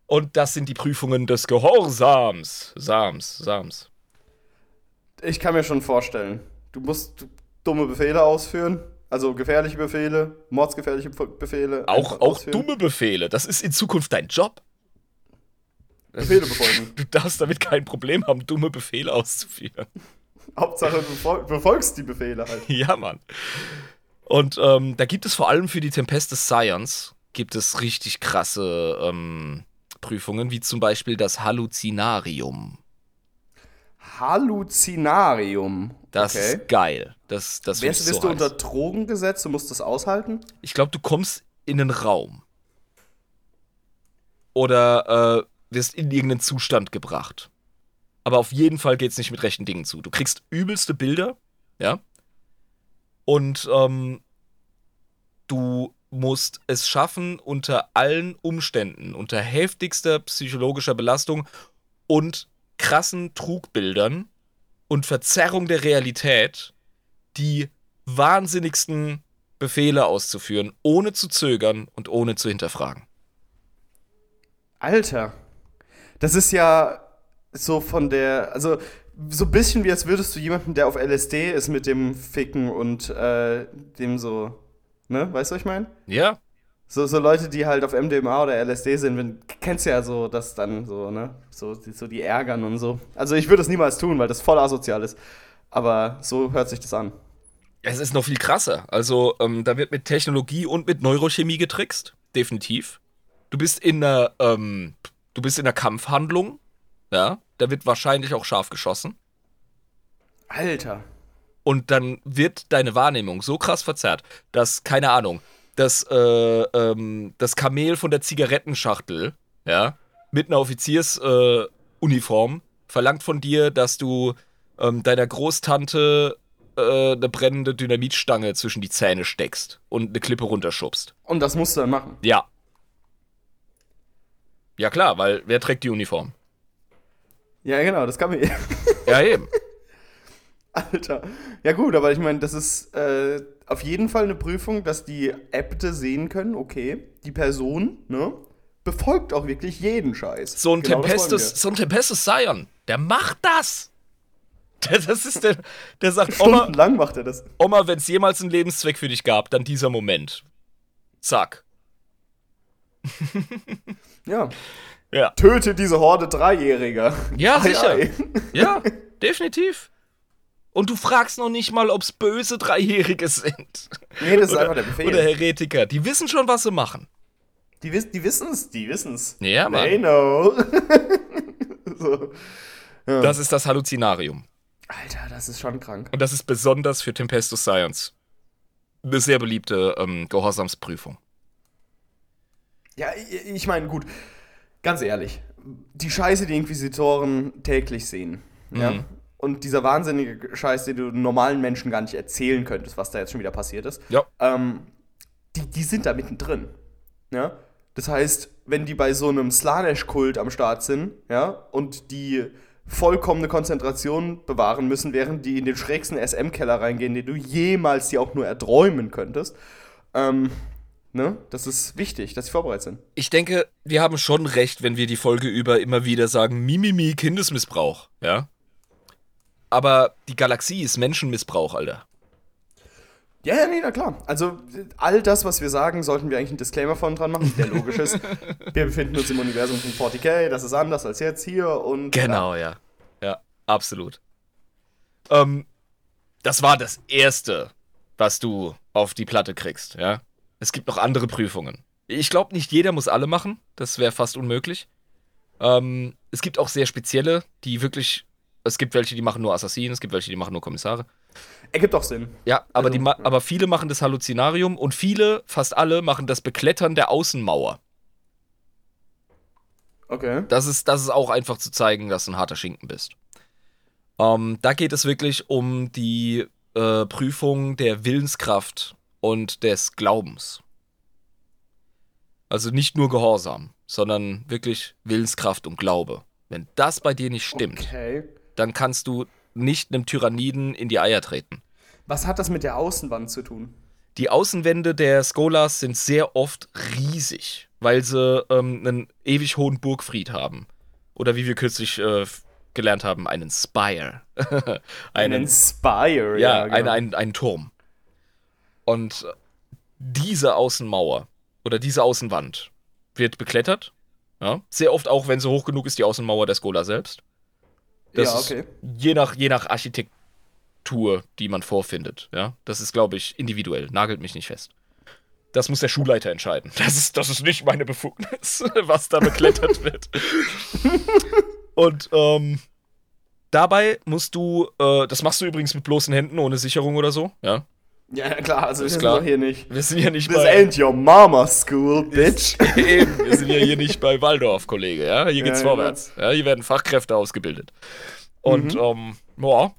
Und das sind die Prüfungen des Gehorsams. Sams, Sams. Ich kann mir schon vorstellen. Du musst dumme Befehle ausführen. Also gefährliche Befehle, mordsgefährliche Be- Befehle. Auch, auch ausführen. dumme Befehle. Das ist in Zukunft dein Job. Befehle befolgen. Du darfst damit kein Problem haben, dumme Befehle auszuführen. Hauptsache, du befol befolgst die Befehle halt. ja, Mann. Und ähm, da gibt es vor allem für die Tempest des Science gibt es richtig krasse ähm, Prüfungen, wie zum Beispiel das Halluzinarium. Halluzinarium. Das okay. ist geil. Das, das Wärst, ich wirst so du unter heiß. Drogen gesetzt und musst das aushalten? Ich glaube, du kommst in einen Raum. Oder äh, wirst in irgendeinen Zustand gebracht. Aber auf jeden Fall geht es nicht mit rechten Dingen zu. Du kriegst übelste Bilder, ja. Und ähm, du musst es schaffen, unter allen Umständen, unter heftigster psychologischer Belastung und krassen Trugbildern und Verzerrung der Realität, die wahnsinnigsten Befehle auszuführen, ohne zu zögern und ohne zu hinterfragen. Alter. Das ist ja so von der. Also, so ein bisschen wie als würdest du jemanden, der auf LSD ist, mit dem Ficken und äh, dem so. Ne? Weißt du, was ich meine? Ja, So, so Leute, die halt auf MDMA oder LSD sind, wenn, kennst ja so, dass dann so, ne? So, die- so die ärgern und so. Also, ich würde das niemals tun, weil das voll asozial ist. Aber so hört sich das an. es ist noch viel krasser. Also, ähm, da wird mit Technologie und mit Neurochemie getrickst. Definitiv. Du bist in einer, ähm, du bist in einer Kampfhandlung. Ja, da wird wahrscheinlich auch scharf geschossen. Alter. Und dann wird deine Wahrnehmung so krass verzerrt, dass, keine Ahnung, das, äh, ähm, das Kamel von der Zigarettenschachtel, ja, mit einer Offiziersuniform äh, verlangt von dir, dass du ähm, deiner Großtante äh, eine brennende Dynamitstange zwischen die Zähne steckst und eine Klippe runterschubst. Und das musst du dann machen. Ja. Ja klar, weil wer trägt die Uniform? Ja, genau, das kann mir. Ja eben. Alter. Ja, gut, aber ich meine, das ist äh, auf jeden Fall eine Prüfung, dass die Äbte sehen können, okay, die Person, ne, befolgt auch wirklich jeden Scheiß. So ein Genau Tempestus, so ein Tempestus Sion, der macht das. Der, das ist der, der sagt, Oma, Stundenlang macht er das. Oma, wenn es jemals einen Lebenszweck für dich gab, dann dieser Moment. Zack. Ja. Ja. Töte diese Horde Dreijähriger. Ja, sicher. Ja, definitiv. Und du fragst noch nicht mal, ob es böse Dreijährige sind. Nee, das ist Oder, einfach der Befehl. oder Heretiker. Die wissen schon, was sie machen. die, wiss, die wissen's, die wissen's. Ja, Mann. They know. so. Das ist das Halluzinarium. Alter, das ist schon krank. Und das ist besonders für Tempestus Science eine sehr beliebte ähm, Gehorsamsprüfung. Ja, ich, meine, gut, ganz ehrlich, die Scheiße, die Inquisitoren täglich sehen, ja, Mhm. Und dieser wahnsinnige Scheiß, den du normalen Menschen gar nicht erzählen könntest, was da jetzt schon wieder passiert ist, Ja. ähm, die, die sind da mittendrin, ja. Das heißt, wenn die bei so einem Slanesh-Kult am Start sind, ja, und die vollkommene Konzentration bewahren müssen, während die in den schrägsten SM-Keller reingehen, den du jemals dir auch nur erträumen könntest, ähm, ne, das ist wichtig, dass sie vorbereitet sind. Ich denke, wir haben schon recht, wenn wir die Folge über immer wieder sagen, Mimimi, Kindesmissbrauch, ja? Aber die Galaxie ist Menschenmissbrauch, Alter. Ja, ja, nee, na klar. Also all das, was wir sagen, sollten wir eigentlich einen Disclaimer von dran machen, der logisch ist. Wir befinden uns im Universum von 40k, das ist anders als jetzt hier und. Genau, ja. Ja, absolut. Ähm, das war das Erste, was du auf die Platte kriegst, ja. Es gibt noch andere Prüfungen. Ich glaube, nicht jeder muss alle machen. Das wäre fast unmöglich. Ähm, es gibt auch sehr spezielle, die wirklich. Es gibt welche, die machen nur Assassinen, es gibt welche, die machen nur Kommissare. Ergibt doch Sinn. Ja, aber, Also, die, ja. aber viele machen das Halluzinarium und viele, fast alle, machen das Beklettern der Außenmauer. Okay. Das ist, das ist auch einfach zu zeigen, dass du ein harter Schinken bist. Ähm, da geht es wirklich um die äh, Prüfung der Willenskraft und des Glaubens. Also nicht nur Gehorsam, sondern wirklich Willenskraft und Glaube. Wenn das bei dir nicht stimmt, Okay. Dann kannst du nicht einem Tyranniden in die Eier treten. Was hat das mit der Außenwand zu tun? Die Außenwände der Skolas sind sehr oft riesig, weil sie ähm, einen ewig hohen Burgfried haben. Oder wie wir kürzlich äh, gelernt haben, einen Spire. einen, Spire, ja, ja. genau. einen, einen, einen Turm. Und diese Außenmauer oder diese Außenwand wird beklettert. Ja? Sehr oft auch, wenn sie hoch genug ist, die Außenmauer der Skola selbst. Das ja, ist okay. je nach, je nach Architektur, die man vorfindet. Ja? Das ist, glaube ich, individuell. Nagelt mich nicht fest. Das muss der Schulleiter entscheiden. Das ist, das ist nicht meine Befugnis, was da beklettert wird. Und ähm, dabei musst du, äh, das machst du übrigens mit bloßen Händen, ohne Sicherung oder so. Ja. Ja, klar, also wir Ist sind klar. doch hier nicht. Wir sind ja nicht This bei. ain't your mama's school, bitch. Eben, wir sind ja hier nicht bei Waldorf, Kollege. Ja? Hier geht's Ja, ja. vorwärts. Ja, hier werden Fachkräfte ausgebildet. Und Mhm. ähm, ja,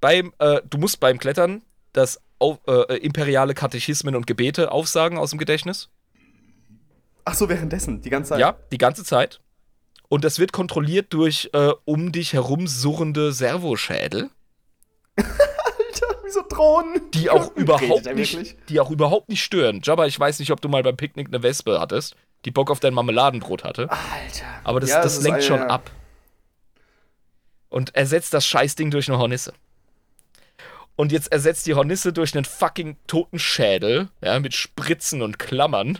beim, äh, du musst beim Klettern das äh, imperiale Katechismen und Gebete aufsagen aus dem Gedächtnis. Ach so, währenddessen, die ganze Zeit. Ja, die ganze Zeit. Und das wird kontrolliert durch äh, um dich herum surrende Servoschädel, so Drohnen. die auch überhaupt er nicht, die auch überhaupt nicht stören. Jabba, ich weiß nicht, ob du mal beim Picknick eine Wespe hattest, die Bock auf dein Marmeladenbrot hatte. Alter. Aber das, Ja, das ist lenkt eine- schon ab. Und ersetzt das Scheißding durch eine Hornisse. Und jetzt ersetzt die Hornisse durch einen fucking toten Schädel, ja, mit Spritzen und Klammern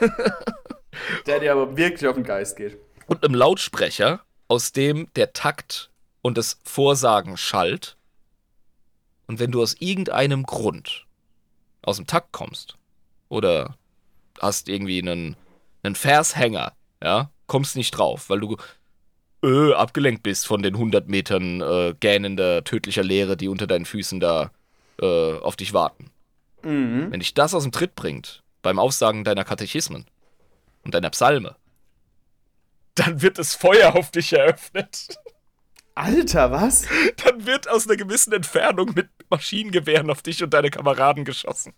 Der dir aber wirklich auf den Geist geht. und einem Lautsprecher, aus dem der Takt und das Vorsagen schallt. Und wenn du aus irgendeinem Grund aus dem Takt kommst oder hast irgendwie einen, einen Vershänger, ja, kommst nicht drauf, weil du äh, abgelenkt bist von den 100 Metern äh, gähnender, tödlicher Leere, die unter deinen Füßen da äh, auf dich warten. Mhm. Wenn dich das aus dem Tritt bringt, beim Aufsagen deiner Katechismen und deiner Psalme, dann wird das Feuer auf dich eröffnet. Alter, was? Dann wird aus einer gewissen Entfernung mit Maschinengewehren auf dich und deine Kameraden geschossen.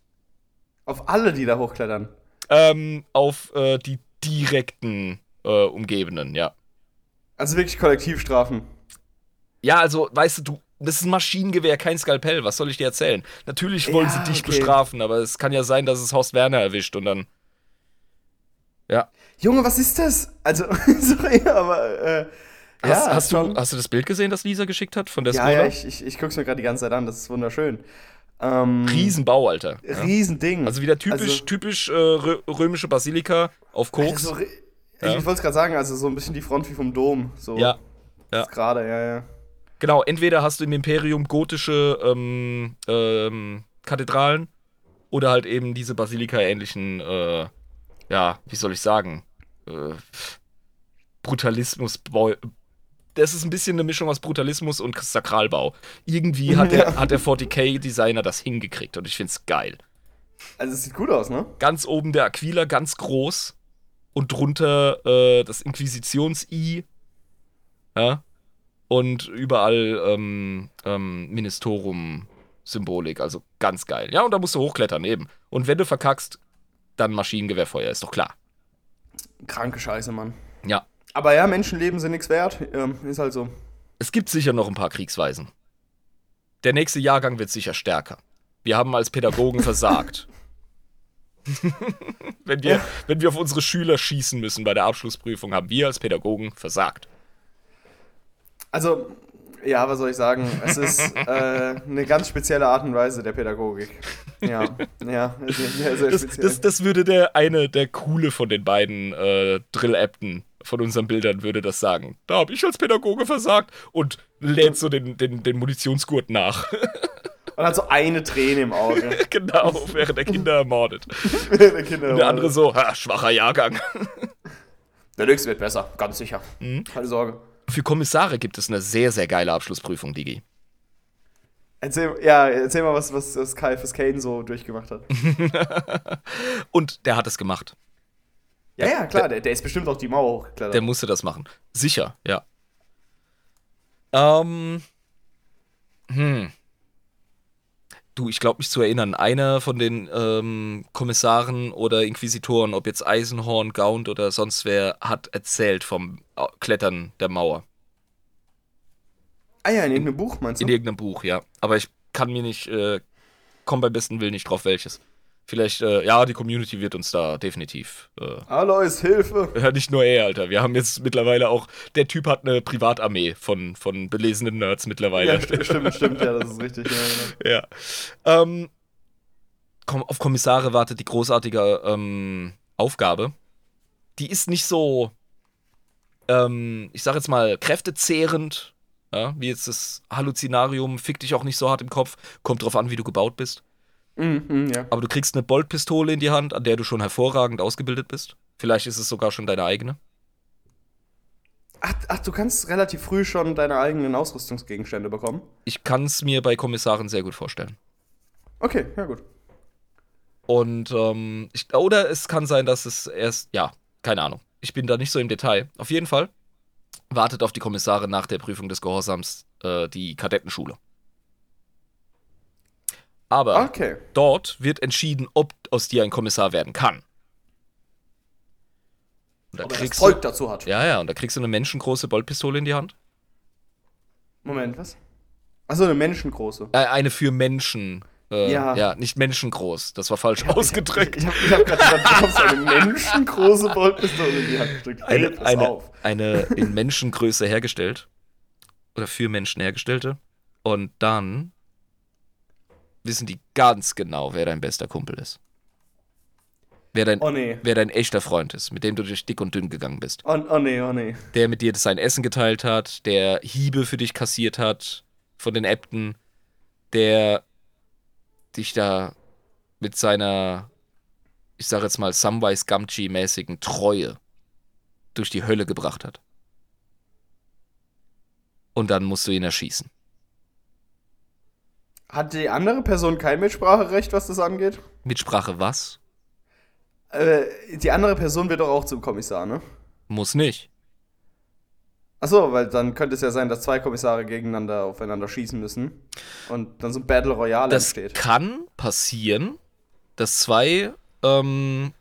Auf alle, die da hochklettern. Ähm, auf äh, die direkten äh, Umgebenden, ja. Also wirklich Kollektivstrafen. Ja, also, weißt du, du, das ist ein Maschinengewehr, kein Skalpell. Was soll ich dir erzählen? Natürlich wollen Ja, sie dich okay. bestrafen, aber es kann ja sein, dass es Horst Werner erwischt und dann. Ja. Junge, was ist das? Also, sorry, aber äh, Hast, ja, hast, du, schon. hast du das Bild gesehen, das Lisa geschickt hat von der ja, ja, ich, ich, ich guck's mir gerade die ganze Zeit an, das ist wunderschön. Ähm, Riesenbau, Alter. Ja. Riesending. Also wieder typisch, Also- typisch äh, rö römische Basilika auf Koks. so, ri- Ja. Ich, ich wollte es gerade sagen, also so ein bisschen die Front wie vom Dom. So Ja, ja. Gerade, ja, ja. Genau, entweder hast du im Imperium gotische ähm, ähm, Kathedralen oder halt eben diese Basilika-ähnlichen, äh, ja, wie soll ich sagen, äh, Brutalismus. Das ist ein bisschen eine Mischung aus Brutalismus und Sakralbau. Irgendwie hat der, Ja. hat der 40k-Designer das hingekriegt und ich find's geil. Also es sieht gut aus, ne? Ganz oben der Aquila, ganz groß und drunter äh, das Inquisitions-I. Ja. Und überall ähm, ähm, Ministorum-Symbolik, also ganz geil. Ja, und da musst du hochklettern eben. Und wenn du verkackst, dann Maschinengewehrfeuer, ist doch klar. Kranke Scheiße, Mann. Ja. Aber ja, Menschenleben sind nichts wert. Ähm, ist halt so. Es gibt sicher noch ein paar Kriegsweisen. Der nächste Jahrgang wird sicher stärker. Wir haben als Pädagogen versagt. wenn, wir, wenn wir auf unsere Schüler schießen müssen bei der Abschlussprüfung, haben wir als Pädagogen versagt. Also, ja, was soll ich sagen? Es ist äh, eine ganz spezielle Art und Weise der Pädagogik. Ja, ja, sehr, sehr Das, speziell. das, das würde der eine, der coole von den beiden äh, Drill-Apten von unseren Bildern würde das sagen. Da habe ich als Pädagoge versagt und lädt so den, den, den Munitionsgurt nach. Und hat so eine Träne im Auge. genau, während der Kinder ermordet. der, Kinder Und der andere so, ha, schwacher Jahrgang. der nächste wird besser, ganz sicher. Mhm. Keine Sorge. Für Kommissare gibt es eine sehr, sehr geile Abschlussprüfung, Digi. Erzähl, ja, erzähl mal, was, was, was Kai Kane so durchgemacht hat. Und der hat es gemacht. Ja, ja, klar, der, der ist bestimmt auch die Mauer hochgeklettert. Der musste das machen. Sicher, ja. Ähm. Hm. Du, ich glaube mich zu erinnern, einer von den ähm, Kommissaren oder Inquisitoren, ob jetzt Eisenhorn, Gaunt oder sonst wer, hat erzählt vom Au- Klettern der Mauer. ah ja, in irgendeinem Buch, meinst du? In irgendeinem Buch, ja. Aber ich kann mir nicht, äh, komm beim besten Willen nicht drauf, welches. Vielleicht, äh, ja, die Community wird uns da definitiv äh, Alois, Hilfe! Ja, nicht nur er, Alter. Wir haben jetzt mittlerweile auch, der Typ hat eine Privatarmee von, von belesenen Nerds mittlerweile. Ja, st- stimmt, stimmt, ja, das ist richtig. Ja, genau. Ja. Ähm, komm, auf Kommissare wartet die großartige ähm, Aufgabe. Die ist nicht so, ähm, ich sag jetzt mal, kräftezehrend, ja, wie jetzt das Halluzinarium, fick dich auch nicht so hart im Kopf, kommt drauf an, wie du gebaut bist. Mhm, ja. Aber du kriegst eine Boltpistole in die Hand, an der du schon hervorragend ausgebildet bist. Vielleicht ist es sogar schon deine eigene. Ach, ach, du kannst relativ früh schon deine eigenen Ausrüstungsgegenstände bekommen. Ich kann es mir bei Kommissaren sehr gut vorstellen. Okay, ja gut. Und ähm, ich, oder es kann sein, dass es erst, ja, keine Ahnung. Ich bin da nicht so im Detail. Auf jeden Fall wartet auf die Kommissare nach der Prüfung des Gehorsams äh, die Kadettenschule. Aber Okay. dort wird entschieden, ob aus dir ein Kommissar werden kann. Und da Ob er kriegst du, dazu hat. ja, ja, und da kriegst du eine menschengroße Boltpistole in die Hand. Moment, was? Achso, eine menschengroße. Äh, eine für Menschen. Äh, ja. Ja. nicht menschengroß. Das war falsch ausgedrückt. Ich habe ich hab gerade gesagt, du bekommst eine menschengroße Boltpistole in die Hand gedrückt. eine, Hey, pass eine, auf. eine in Menschengröße hergestellt. Oder für Menschen hergestellte. Und dann wissen die ganz genau, wer dein bester Kumpel ist. Wer dein, Oh nee. wer dein echter Freund ist, mit dem du durch dick und dünn gegangen bist. Oh, oh nee, oh nee. Der mit dir sein Essen geteilt hat, der Hiebe für dich kassiert hat von den Äbten, der dich da mit seiner, ich sag jetzt mal, Samwise Gamgee-mäßigen Treue durch die Hölle gebracht hat. Und dann musst du ihn erschießen. Hat die andere Person kein Mitspracherecht, was das angeht? Mitsprache was? Äh, die andere Person wird doch auch zum Kommissar, ne? Muss nicht. Achso, weil dann könnte es ja sein, dass zwei Kommissare gegeneinander aufeinander schießen müssen und dann so ein Battle Royale Das entsteht. kann passieren, dass zwei ähm,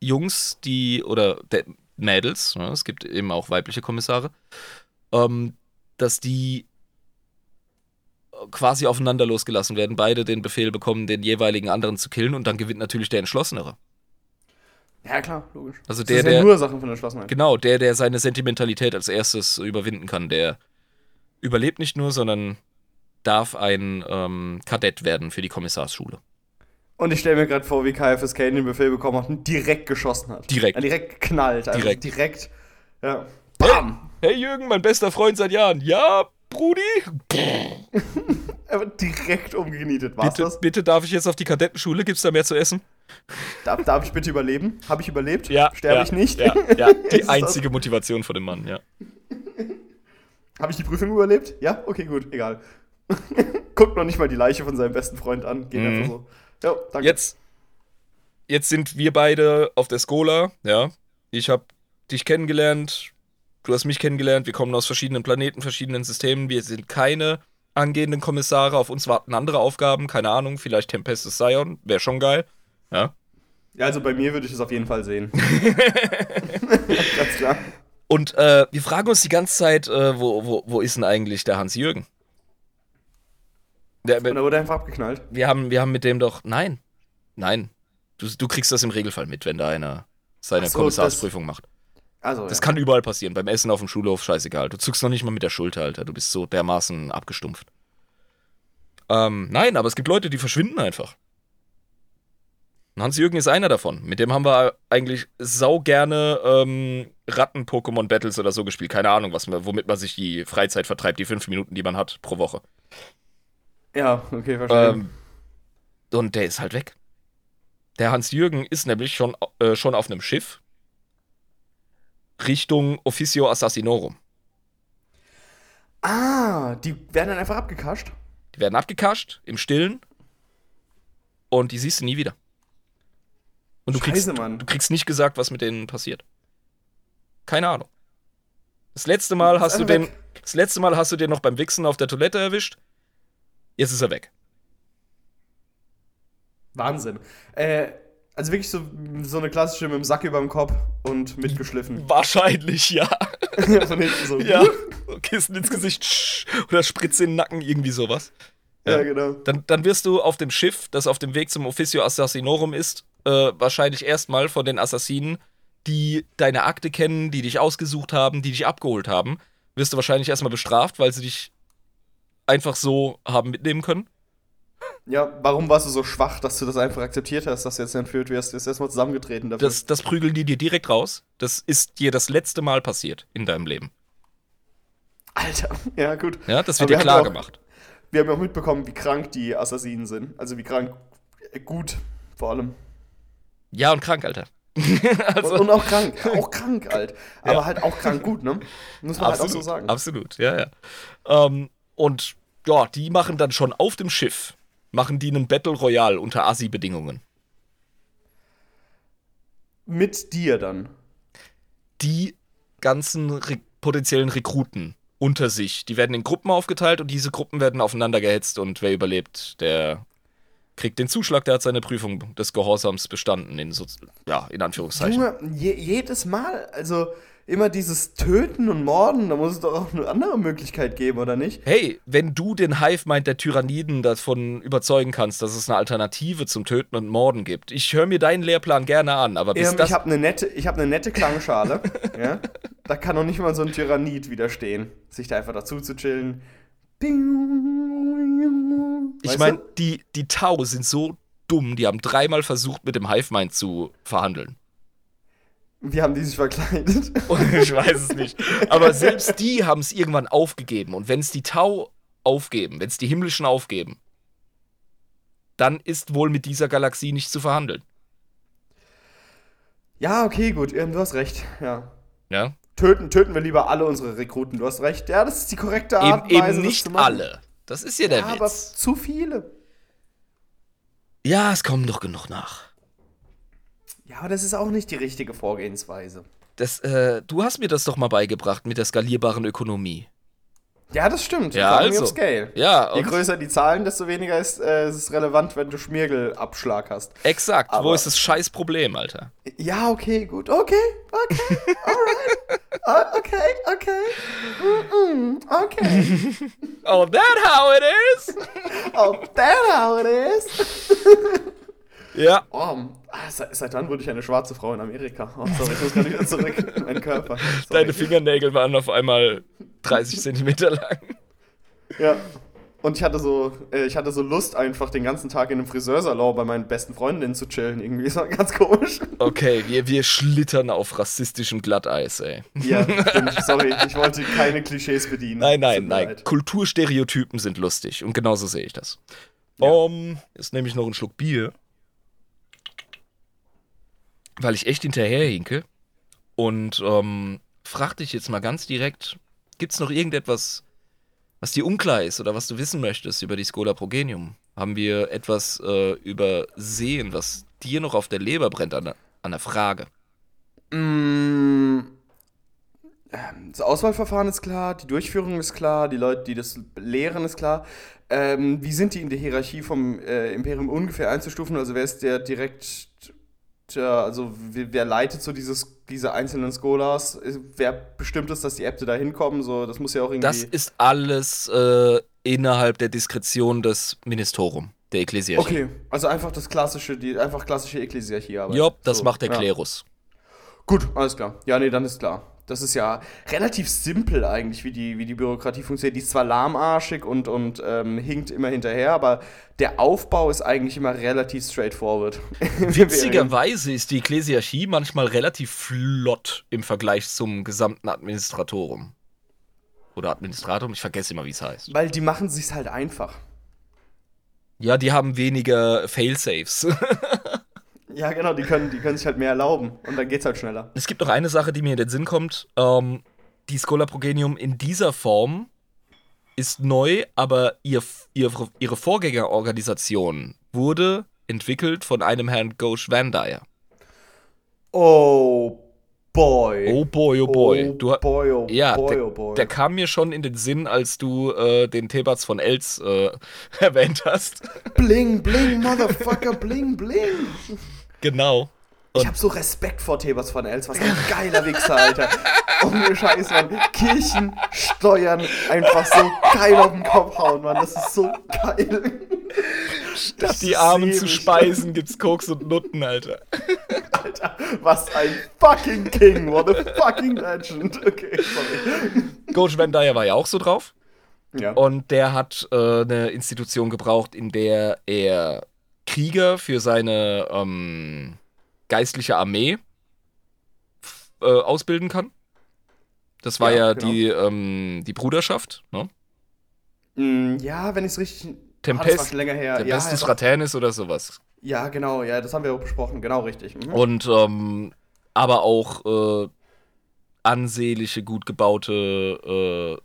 Jungs, die, oder der, Mädels, ne, es gibt eben auch weibliche Kommissare, ähm, dass die quasi aufeinander losgelassen werden, beide den Befehl bekommen, den jeweiligen anderen zu killen und dann gewinnt natürlich der Entschlossenere. Ja, klar, logisch. Also das der, ist ja der, nur Sachen von Entschlossenheit. genau, der, der seine Sentimentalität als erstes überwinden kann, der überlebt nicht nur, sondern darf ein ähm, Kadett werden für die Kommissarsschule. Und ich stelle mir gerade vor, wie KFS Kane den Befehl bekommen hat und direkt geschossen hat. Direkt. Ja, direkt geknallt. Also Direkt. direkt. Ja. Bam! Hey Jürgen, mein bester Freund seit Jahren. Ja, Brudi? Aber direkt umgenietet. War's Bitte, das? bitte darf ich jetzt auf die Kadettenschule? Gibt's da mehr zu essen? Darf, darf ich bitte überleben? Habe ich überlebt? Ja. Sterbe ja, ich nicht? Ja, ja. Die das- einzige Motivation von dem Mann, ja. Habe ich die Prüfung überlebt? Ja? Okay, gut, egal. Guckt noch nicht mal die Leiche von seinem besten Freund an. Geht Mhm. einfach so. Ja, danke. Jetzt, jetzt sind wir beide auf der Skola, ja. Ich habe dich kennengelernt, du hast mich kennengelernt, wir kommen aus verschiedenen Planeten, verschiedenen Systemen, wir sind keine angehenden Kommissare, auf uns warten andere Aufgaben, keine Ahnung, vielleicht Tempestus Sion, wäre schon geil, ja. Ja, also bei mir würde ich das auf jeden Fall sehen. Ganz klar. Und äh, wir fragen uns die ganze Zeit, äh, wo, wo, wo ist denn eigentlich der Hans-Jürgen? Der- Und er wurde einfach abgeknallt. Wir haben, wir haben mit dem doch. Nein. Nein. Du, du kriegst das im Regelfall mit, wenn da einer seine so, Kommissarsprüfung macht. Also, Das ja. kann überall passieren. Beim Essen auf dem Schulhof, scheißegal. Du zuckst noch nicht mal mit der Schulter, Alter. Du bist so dermaßen abgestumpft. Ähm, nein, aber es gibt Leute, die verschwinden einfach. Und Hans-Jürgen ist einer davon. Mit dem haben wir eigentlich sau gerne ähm, Ratten-Pokémon-Battles oder so gespielt. Keine Ahnung, was womit man sich die Freizeit vertreibt, die fünf Minuten, die man hat pro Woche. Ja, okay, verstehe. Ähm, und der ist halt weg. Der Hans-Jürgen ist nämlich schon, äh, schon auf einem Schiff Richtung Officio Assassinorum. ah, die werden dann einfach abgekascht? Die werden abgekascht im Stillen und die siehst du nie wieder. Und du, Scheiße, kriegst, Mann. du kriegst nicht gesagt, was mit denen passiert. Keine Ahnung. Das letzte Mal hast du den, weg. das letzte Mal hast du den noch beim Wichsen auf der Toilette erwischt. Jetzt ist er weg. Wahnsinn. Äh, also wirklich so, so eine klassische mit dem Sack über dem Kopf und mitgeschliffen. Wahrscheinlich, ja. Von hinten so. ja. Kissen ins Gesicht oder Spritze in den Nacken, irgendwie sowas. ja, genau. Dann, dann wirst du auf dem Schiff, das auf dem Weg zum Officio Assassinorum ist, äh, wahrscheinlich erstmal von den Assassinen, die deine Akte kennen, die dich ausgesucht haben, die dich abgeholt haben, wirst du wahrscheinlich erstmal bestraft, weil sie dich einfach so haben mitnehmen können. Ja, warum warst du so schwach, dass du das einfach akzeptiert hast, dass du jetzt entführt wirst? Du bist erstmal zusammengetreten dafür. Das, das prügeln die dir direkt raus. Das ist dir das letzte Mal passiert in deinem Leben. Alter, ja, gut. Ja, das Aber wird dir wir klar auch- gemacht. Wir haben ja auch mitbekommen, wie krank die Assassinen sind. Also wie krank, äh, gut vor allem. Ja, und krank, Alter. also, und, und auch krank, auch krank alt. Aber Ja. halt auch krank gut, ne? Muss man halt auch so sagen. Absolut, ja, ja. Ähm, und ja, die machen dann schon auf dem Schiff, machen die einen Battle Royale unter Assi-Bedingungen. Mit dir dann. Die ganzen Re potenziellen Rekruten unter sich, die werden in Gruppen aufgeteilt und diese Gruppen werden aufeinander gehetzt und wer überlebt, der kriegt den Zuschlag, der hat seine Prüfung des Gehorsams bestanden, in, so, ja, in Anführungszeichen. Junge, je, jedes Mal, also immer dieses Töten und Morden, da muss es doch auch eine andere Möglichkeit geben, oder nicht? Hey, wenn du den Hive-Mind der Tyranniden davon überzeugen kannst, dass es eine Alternative zum Töten und Morden gibt, ich höre mir deinen Lehrplan gerne an, aber bis Ähm, das ich habe eine nette, ich hab ne nette Klangschale. ja? Da kann noch nicht mal so ein Tyrannid widerstehen, sich da einfach dazu zu chillen. Ich meine, die, die Tau sind so dumm, die haben dreimal versucht, mit dem Hive-Mind zu verhandeln. Wie haben die sich verkleidet? Und ich weiß es nicht. Aber selbst die haben es irgendwann aufgegeben. Und wenn es die Tau aufgeben, wenn es die Himmlischen aufgeben, dann ist wohl mit dieser Galaxie nicht zu verhandeln. ja, okay, gut, ähm, du hast recht. Ja. Ja? Töten, töten wir lieber alle unsere Rekruten, du hast recht. Ja, das ist die korrekte Art Eben, Weise, eben nicht alle. Das ist ja der Ja, aber Witz. zu viele. Ja, es kommen doch genug nach. Ja, aber das ist auch nicht die richtige Vorgehensweise. Das, äh, du hast mir das doch mal beigebracht mit der skalierbaren Ökonomie. Ja, das stimmt. Ja, allem also. Scale. Ja, Je größer die Zahlen, desto weniger ist äh, es ist relevant, wenn du Schmiergelabschlag hast. exakt. Wo Aber- ist das scheiß Problem, Alter? Ja, okay, gut. Okay, okay, alright. Ah, okay, okay. Mm -mm, okay. Oh, that how it is? Oh, that's how it is. ja. Oh, seit, seit wann wurde ich eine schwarze Frau in Amerika? Oh, sorry, ich muss gerade wieder zurück in meinen Körper. Sorry. Deine Fingernägel waren auf einmal 30 Zentimeter lang. Ja. Und ich hatte so, äh, ich hatte so Lust, einfach den ganzen Tag in einem Friseursalon bei meinen besten Freundinnen zu chillen. Irgendwie ist das ganz komisch. Okay, wir, wir schlittern auf rassistischem Glatteis, ey. Ja, stimmt. Sorry, ich wollte keine Klischees bedienen. Nein, nein, nein. Kulturstereotypen sind lustig und genauso sehe ich das. Ja. Um, jetzt nehme ich noch einen Schluck Bier. Weil ich echt hinterherhinke. Und ähm, frag dich jetzt mal ganz direkt: Gibt es noch irgendetwas, was dir unklar ist oder was du wissen möchtest über die Schola Progenium? Haben wir etwas äh, übersehen, was dir noch auf der Leber brennt an der, an der Frage? Mm, ähm, Das Auswahlverfahren ist klar, die Durchführung ist klar, die Leute, die das lehren, ist klar. Ähm, wie sind die in der Hierarchie vom äh, Imperium ungefähr einzustufen? Also wer ist der direkt, der, also wer, leitet so dieses, diese einzelnen Scholas? Ist- Wer bestimmt es, dass die Äbte da hinkommen? So, das muss ja auch irgendwie. Das ist alles äh, innerhalb der Diskretion des Ministerium, der Ekklesiarchie. okay, also einfach das klassische, die einfach klassische Ekklesiarchie. Jopp, das so, macht der ja. Klerus. Gut, alles klar. Ja, nee, dann ist klar. Das ist ja relativ simpel eigentlich, wie die, wie die Bürokratie funktioniert. Die ist zwar lahmarschig und, und ähm, hinkt immer hinterher, aber der Aufbau ist eigentlich immer relativ straightforward. Witzigerweise ist die Ekklesiarchie manchmal relativ flott im Vergleich zum gesamten Administratorum. Oder Administratum, ich vergesse immer, wie es heißt. Weil die machen sich's halt einfach. Ja, die haben weniger Failsafes. Ja, genau, die können, die können sich halt mehr erlauben und dann geht's halt schneller. Es gibt noch eine Sache, die mir in den Sinn kommt. Ähm, die Schola Progenium in dieser Form ist neu, aber ihr, ihr, ihre Vorgängerorganisation wurde entwickelt von einem Herrn Ghosh Van Dyer. Oh boy. Oh boy, oh boy. Oh Du, boy, oh ja, boy, der, oh boy. der kam mir schon in den Sinn, als du äh, den Thebats von Els äh, erwähnt hast. Bling, bling, Motherfucker, bling, bling. Genau. Ich hab so Respekt vor Thebats von Els, was ein geiler Wichser, Alter. Ohne Scheiß, Mann. Kirchen, Steuern, einfach so geil auf den Kopf hauen, Mann. Das ist so geil. Das Die Armen zu speisen gibt's Koks und Nutten, Alter. Alter, was ein fucking King. What a fucking legend. Okay, sorry. Ghosh Van Dyer war ja auch so drauf. Ja. Und der hat äh, eine Institution gebraucht, in der er Krieger für seine ähm, geistliche Armee äh, ausbilden kann. Das war ja, Ja, genau. die, ähm, die Bruderschaft, ne? Mm, ja, wenn ich es richtig. Tempest- ah, länger her. Der ja, Fraternis oder sowas. ja, genau, ja, das haben wir auch besprochen. Genau richtig. Mhm. Und ähm, aber auch äh, ansehnliche, gut gebaute äh,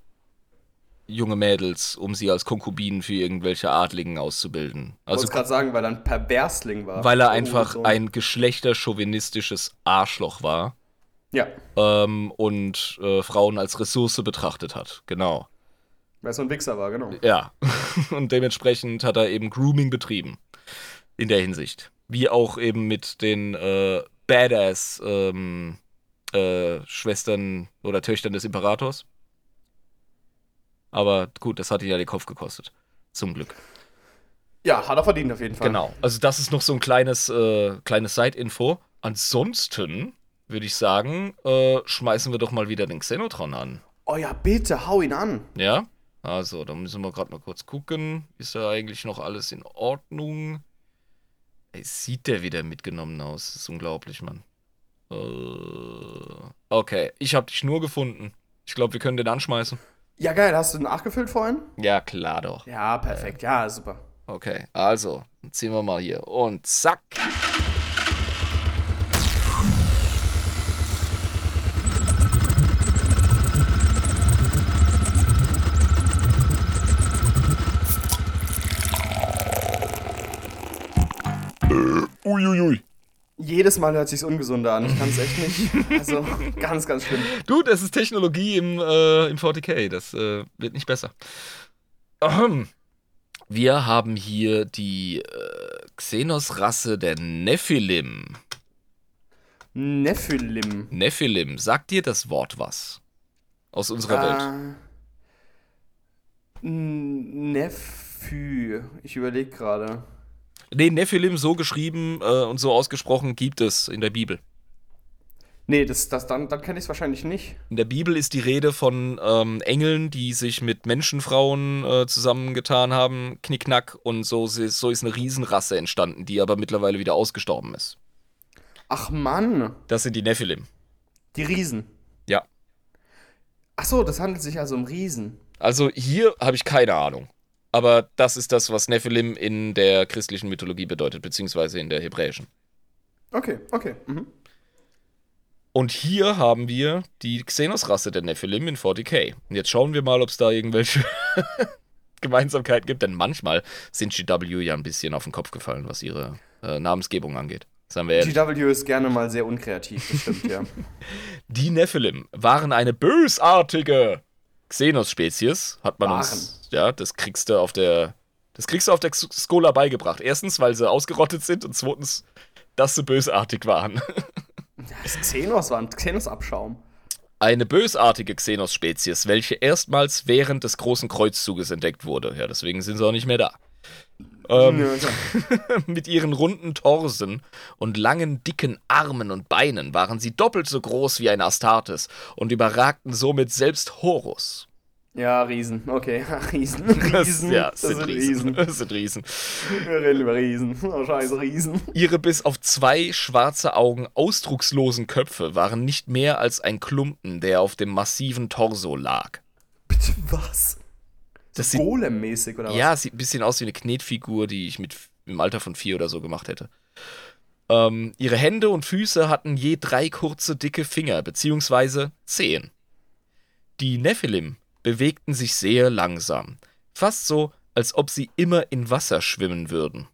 junge Mädels, um sie als Konkubinen für irgendwelche Adligen auszubilden. Ich wollte Also gerade sagen, weil er ein Perversling war. weil er einfach ein geschlechterchauvinistisches Arschloch war Ja, ähm, und äh, Frauen als Ressource betrachtet hat. Genau. weil er so ein Wichser war, genau. Ja. und dementsprechend hat er eben Grooming betrieben. In der Hinsicht. Wie auch eben mit den äh, Badass ähm, äh, Schwestern oder Töchtern des Imperators. Aber gut, das hat ihn ja den Kopf gekostet. Zum Glück. Ja, hat er verdient auf jeden Fall. Genau. Also das ist noch so ein kleines, äh, kleines Side-Info. Ansonsten würde ich sagen, äh, schmeißen wir doch mal wieder den Xenotron an. Oh ja, bitte, hau ihn an. Ja? Also, da müssen wir gerade mal kurz gucken. Ist da eigentlich noch alles in Ordnung? Ey, sieht der wieder mitgenommen aus. Das ist unglaublich, Mann. Äh, okay, ich habe die Schnur gefunden. Ich glaube, wir können den anschmeißen. Ja, geil, hast du nachgefüllt vorhin? Ja, klar doch. Ja, perfekt, ja, super. Okay, also, ziehen wir mal hier. Und zack. Uiuiui. Jedes Mal hört sich's ungesunder an. Ich kann es echt nicht. Also, ganz, ganz schlimm. Du, das ist Technologie im, äh, im 40k. Das äh, wird nicht besser. Ahem. Wir haben hier die äh, Xenos-Rasse der Nephilim. Nephilim. Nephilim, sagt dir das Wort was? Aus unserer Welt. Äh, Nephü. Ich überlege gerade. Nee, Nephilim so geschrieben äh, und so ausgesprochen gibt es in der Bibel. Nee, das, das, dann, dann kenne ich es wahrscheinlich nicht. In der Bibel ist die Rede von ähm, Engeln, die sich mit Menschenfrauen äh, zusammengetan haben, knickknack, und so, so ist eine Riesenrasse entstanden, die aber mittlerweile wieder ausgestorben ist. Ach Mann, Das sind die Nephilim. die Riesen. Ja. Ach so, das handelt sich also um Riesen. Also hier habe ich keine Ahnung. Aber das ist das, was Nephilim in der christlichen Mythologie bedeutet, beziehungsweise in der hebräischen. Okay, okay. Mhm. Und hier haben wir die Xenos-Rasse der Nephilim in 40k. Und jetzt schauen wir mal, ob es da irgendwelche Gemeinsamkeiten gibt, denn manchmal sind GW ja ein bisschen auf den Kopf gefallen, was ihre äh, Namensgebung angeht. GW ist gerne mal sehr unkreativ, das stimmt, ja. Die Nephilim waren eine bösartige Xenos-Spezies, hat man uns. Ja, das kriegst du auf der. Das kriegst du auf der Skola beigebracht. Erstens, weil sie ausgerottet sind und zweitens, dass sie bösartig waren. Das Xenos war ein Xenos-Abschaum. Eine bösartige Xenos-Spezies, welche erstmals während des großen Kreuzzuges entdeckt wurde. Ja, deswegen sind sie auch nicht mehr da. Ähm, Ja, mit ihren runden Torsen und langen, dicken Armen und Beinen waren sie doppelt so groß wie ein Astartes und überragten somit selbst Horus. ja, Riesen. Okay, Riesen. Das, Riesen. ja, das sind Riesen. Das sind Riesen. Wir reden über Riesen. Oh, scheiße, Riesen. Ihre bis auf zwei schwarze Augen ausdruckslosen Köpfe waren nicht mehr als ein Klumpen, der auf dem massiven Torso lag. Bitte was? Das sieht, Golem-mäßig oder was? ja, sieht ein bisschen aus wie eine Knetfigur, die ich mit im Alter von vier oder so gemacht hätte. Ähm, ihre Hände und Füße hatten je drei kurze, dicke Finger, beziehungsweise Zehen. Die Nephilim bewegten sich sehr langsam, fast so, als ob sie immer in Wasser schwimmen würden.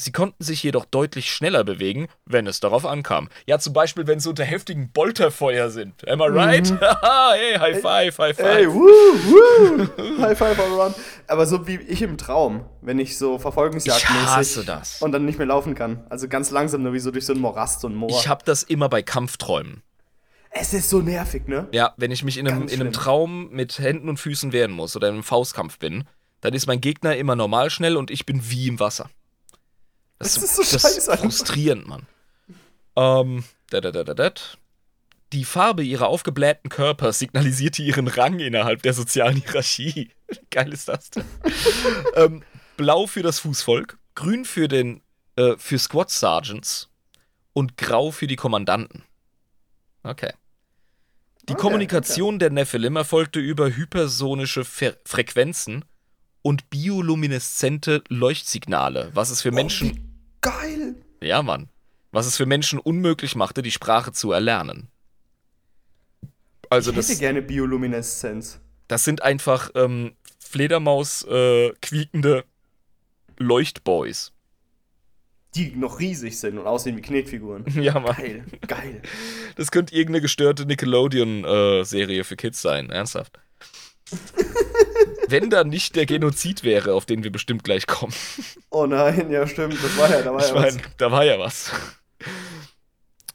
Sie konnten sich jedoch deutlich schneller bewegen, wenn es darauf ankam. Ja, zum Beispiel, wenn sie unter heftigen Bolterfeuer sind. Am I right? Haha, hey, High Five, High Five. Ey, wuh, wuh. High five all around. Aber so wie ich im Traum, wenn ich so ich verfolgungsjagdmäßig hasse das. und dann nicht mehr laufen kann. Also ganz langsam, nur wie so durch so ein Morast, so ein Moor. Ich habe das immer bei Kampfträumen. es ist so nervig, ne? Ja, wenn ich mich in einem, in einem. Traum mit Händen und Füßen wehren muss oder in einem Faustkampf bin, dann ist mein Gegner immer normal schnell und ich bin wie im Wasser. Das ist so das scheiße frustrierend, Mann. Ähm, da, da, da, da, da. Die Farbe ihrer aufgeblähten Körper signalisierte ihren Rang innerhalb der sozialen Hierarchie. Wie geil ist das denn? ähm, blau für das Fußvolk, grün für den äh, für Squad Sergeants und grau für die Kommandanten. Okay. Die Okay, Kommunikation der Nephilim erfolgte über hypersonische Fer Frequenzen und biolumineszente Leuchtsignale, was es für Menschen Oh, wie geil. ja, Mann. Was es für Menschen unmöglich machte, die Sprache zu erlernen. Also ich hätte das, gerne Biolumineszenz. das sind einfach ähm, Fledermaus äh, quiekende Leuchtboys. Die noch riesig sind und aussehen wie Knetfiguren. Ja, Mann. Geil, geil. Das könnte irgendeine gestörte Nickelodeon-Serie für Kids sein. Ernsthaft. Wenn da nicht der Genozid wäre, auf den wir bestimmt gleich kommen. Oh nein, ja stimmt, das war ja, da war Ich ja was. meine, da war ja was.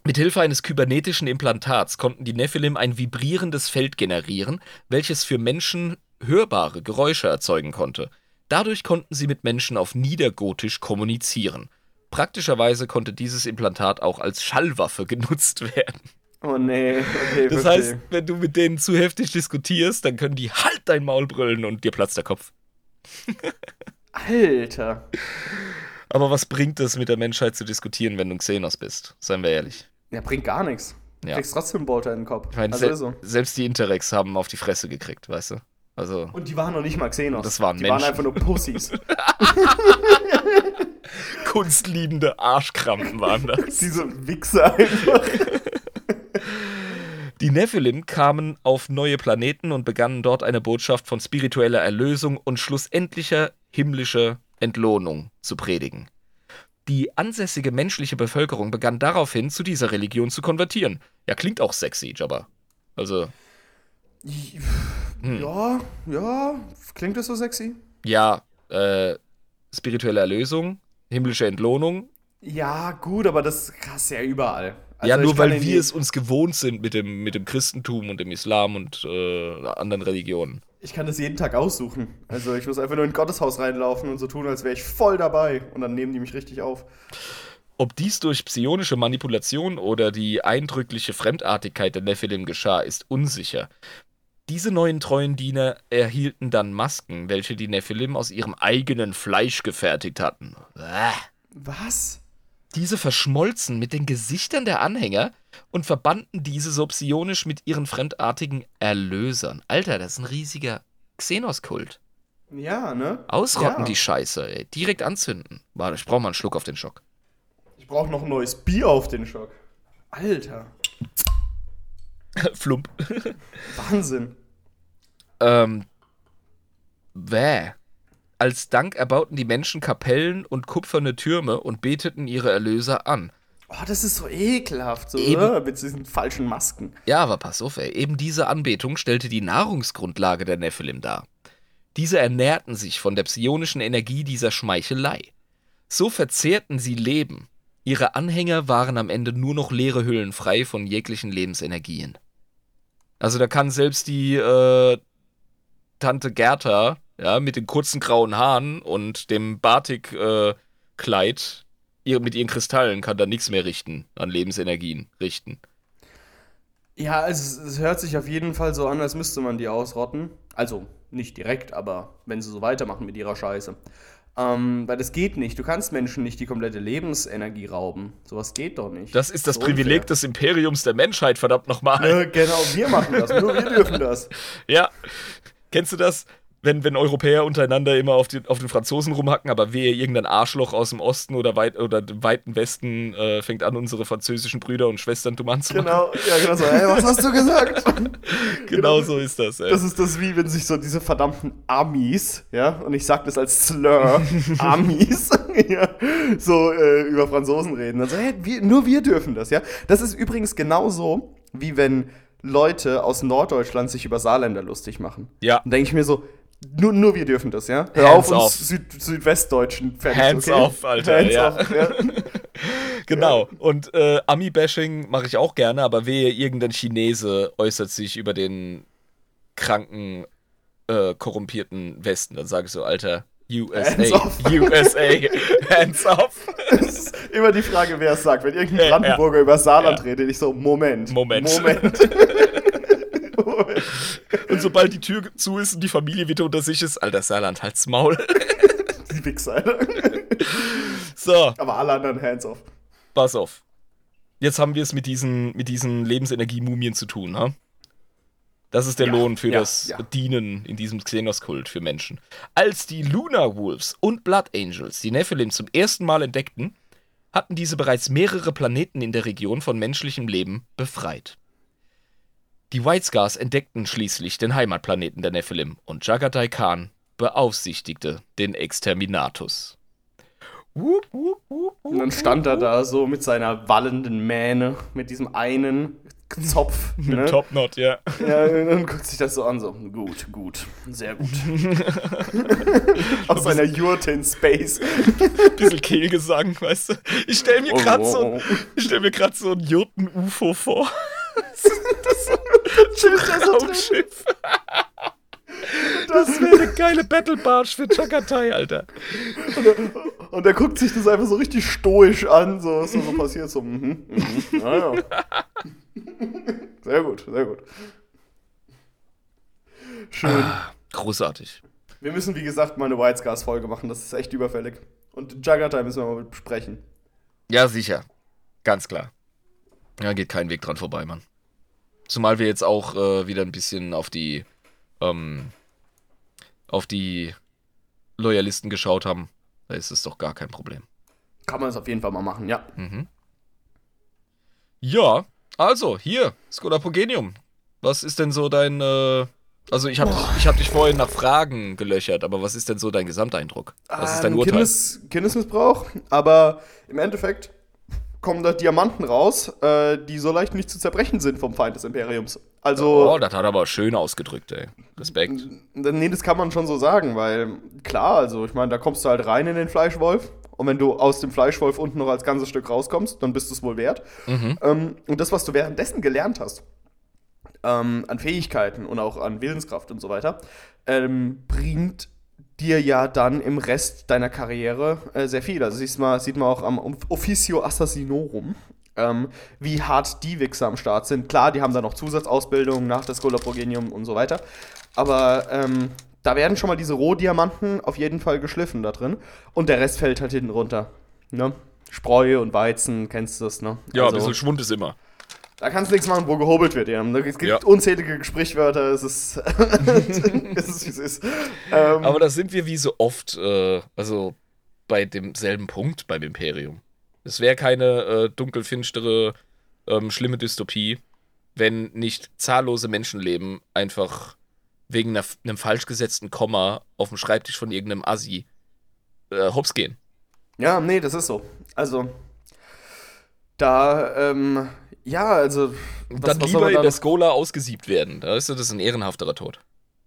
Mithilfe eines kybernetischen Implantats konnten die Nephilim ein vibrierendes Feld generieren, welches für Menschen hörbare Geräusche erzeugen konnte. Dadurch konnten sie mit Menschen auf Niedergotisch kommunizieren. Praktischerweise konnte dieses Implantat auch als Schallwaffe genutzt werden. Oh nee, okay, Das verstehe. heißt, wenn du mit denen zu heftig diskutierst, dann können die halt dein Maul brüllen und dir platzt der Kopf. Alter. Aber was bringt es mit der Menschheit zu diskutieren, wenn du ein Xenos bist? Seien wir ehrlich. Ja, bringt gar nichts. Du Ja. kriegst trotzdem einen Bolter in den Kopf. Ich meine, also so. selbst die Interrex haben auf die Fresse gekriegt, weißt du? Also, Und die waren noch nicht mal Xenos. Das waren die Menschen. waren einfach nur Pussys. kunstliebende Arschkrampen waren das. Diese Wichser einfach. Die Nephilim kamen auf neue Planeten und begannen dort eine Botschaft von spiritueller Erlösung und schlussendlicher himmlischer Entlohnung zu predigen. Die ansässige menschliche Bevölkerung begann daraufhin, zu dieser Religion zu konvertieren. Ja, klingt auch sexy, Jabba. Also, Hm. Ja, ja. Klingt das so sexy? ja, äh, spirituelle Erlösung, himmlische Entlohnung. Ja, gut, aber das du ja überall. Also ja, nur weil wir es uns gewohnt sind mit dem, mit dem Christentum und dem Islam und äh, anderen Religionen. Ich kann das jeden Tag aussuchen. Also ich muss einfach nur in ein Gotteshaus reinlaufen und so tun, als wäre ich voll dabei. Und dann nehmen die mich richtig auf. Ob dies durch psionische Manipulation oder die eindrückliche Fremdartigkeit der Nephilim geschah, ist unsicher. Diese neuen treuen Diener erhielten dann Masken, welche die Nephilim aus ihrem eigenen Fleisch gefertigt hatten. Was? Diese verschmolzen mit den Gesichtern der Anhänger und verbanden diese so psionisch mit ihren fremdartigen Erlösern. Alter, das ist ein riesiger Xenos-Kult. Ja, ne? Ausrotten Ja. die Scheiße, ey. Direkt anzünden. Warte, ich brauch mal einen Schluck auf den Schock. Ich brauche noch ein neues Bier auf den Schock. Alter. Flump. Wahnsinn. Ähm. Bäh. Als Dank erbauten die Menschen Kapellen und kupferne Türme und beteten ihre Erlöser an. Oh, das ist so ekelhaft. So, Eben. äh, mit diesen falschen Masken. Ja, aber pass auf, ey. Eben diese Anbetung stellte die Nahrungsgrundlage der Nephilim dar. Diese ernährten sich von der psionischen Energie dieser Schmeichelei. So verzehrten sie Leben. Ihre Anhänger waren am Ende nur noch leere Hüllen frei von jeglichen Lebensenergien. Also da kann selbst die äh, Tante Gerda ja, mit den kurzen grauen Haaren und dem Batik-Kleid ihr, mit ihren Kristallen kann da nichts mehr richten, an Lebensenergien richten. Ja, also es hört sich auf jeden Fall so an, als müsste man die ausrotten. Also nicht direkt, aber wenn sie so weitermachen mit ihrer Scheiße. Ähm, weil das geht nicht. Du kannst Menschen nicht die komplette Lebensenergie rauben. Sowas geht doch nicht. Das ist das so Privileg unfair. des Imperiums der Menschheit, verdammt nochmal. Ja, genau, wir machen das. Nur wir dürfen das. Ja. Kennst du das? Wenn, wenn Europäer untereinander immer auf, die, auf den Franzosen rumhacken, aber wehe, irgendein Arschloch aus dem Osten oder, weit, oder dem weiten Westen äh, fängt an, unsere französischen Brüder und Schwestern dumm anzumachen. Genau, ja, genau so. Ey, was hast du gesagt? genau, genau, so ist das, ey. Das ist das, wie wenn sich so diese verdammten Amis, ja, und ich sag das als Slur, Amis, ja, so äh, über Franzosen reden. Also, hey, wir, nur wir dürfen das, ja. Das ist übrigens genauso, wie wenn Leute aus Norddeutschland sich über Saarländer lustig machen. Ja. Und denke ich mir so, nur, nur wir dürfen das, ja? Hör Hands auf uns Süd Südwestdeutschen Fans, Hands okay? off, Alter. Hands ja. off, ja. genau. Ja. Und äh, Ami-Bashing mache ich auch gerne, aber wehe, irgendein Chinese äußert sich über den kranken, äh, korrumpierten Westen. Dann sage ich so, Alter, USA, USA, hands off. immer die Frage, wer es sagt. Wenn irgendein Brandenburger über Saarland redet, ich so, Moment. Moment. Moment. Und sobald die Tür zu ist und die Familie wieder unter sich ist, alter Saarland, halt's Maul. Die Wichser, Alter. So. Aber alle anderen hands off. Pass auf. Jetzt haben wir es mit diesen, mit diesen Lebensenergie-Mumien zu tun, ha? Das ist der ja, Lohn für ja, das ja. Dienen in diesem Xenos-Kult für Menschen. Als die Lunar Wolves und Blood Angels die Nephilim zum ersten Mal entdeckten, hatten diese bereits mehrere Planeten in der Region von menschlichem Leben befreit. Die White Scars entdeckten schließlich den Heimatplaneten der Nephilim und Jagatai Khan beaufsichtigte den Exterminatus. Und dann stand er da so mit seiner wallenden Mähne, mit diesem einen Zopf. Mit ne? Topknot, ja. Ja, und dann guckt sich das so an, so, gut, gut, sehr gut. Aus seiner Jurte in Space. Bisschen Kehlgesang, weißt du. Ich stell mir gerade oh, oh, oh. so, stell mir grad so ein Jurten-UFO vor. Das, das, das Raumschiff. Das wäre eine geile Battle Barge für Chakatai, Alter. Und er, und er, guckt sich das einfach so richtig stoisch an, so was so, so passiert. So, mhm, mhm, naja. Sehr gut, sehr gut. Schön. Ah, großartig. Wir müssen, wie gesagt, mal eine White Scars-Folge machen. Das ist echt überfällig. Und Jagatai müssen wir mal besprechen. Ja, sicher. Ganz klar. Ja, geht kein Weg dran vorbei, Mann. Zumal wir jetzt auch äh, wieder ein bisschen auf die ähm, auf die Loyalisten geschaut haben. Da ist es doch gar kein Problem. Kann man es auf jeden Fall mal machen, ja. Mhm. Ja, also, hier, Skoda Progenium. Was ist denn so dein, äh, also ich habe dich, hab dich vorhin nach Fragen gelöchert, aber was ist denn so dein Gesamteindruck? Was ist dein ähm, Urteil? Kindes, Kindesmissbrauch, aber im Endeffekt kommen da Diamanten raus, äh, die so leicht nicht zu zerbrechen sind vom Feind des Imperiums. Also. Oh, das hat aber schön ausgedrückt, ey. Respekt. Nee, das kann man schon so sagen, weil klar, also ich meine, da kommst du halt rein in den Fleischwolf. Und wenn du aus dem Fleischwolf unten noch als ganzes Stück rauskommst, dann bist du es wohl wert. Mhm. Ähm, und das, was du währenddessen gelernt hast, ähm, an Fähigkeiten und auch an Willenskraft und so weiter, ähm, bringt dir ja dann im Rest deiner Karriere äh, sehr viel. Also siehst mal, sieht man auch am Officio Assassinorum, ähm, wie hart die Wichser am Start sind. Klar, die haben da noch Zusatzausbildung nach Schola Progenium und so weiter. Aber ähm, da werden schon mal diese Rohdiamanten auf jeden Fall geschliffen da drin. Und der Rest fällt halt hinten runter. Ne? Spreu und Weizen, kennst du das, ne? Ja, also, ein bisschen Schwund ist immer. Da kannst du nichts machen, wo gehobelt wird. Ja. Es gibt ja. unzählige Sprichwörter, es ist, es ist, wie es ist. Ähm, Aber da sind wir wie so oft, äh, also bei demselben Punkt beim Imperium. Es wäre keine äh, dunkelfinstere, ähm, schlimme Dystopie, wenn nicht zahllose Menschenleben einfach wegen einer, einem falsch gesetzten Komma auf dem Schreibtisch von irgendeinem Assi äh, hops gehen. Ja, nee, das ist so. Also, da, ähm, ja, also. Was, dann was lieber in der Skola ausgesiebt werden. Da ist das ein ehrenhafterer Tod.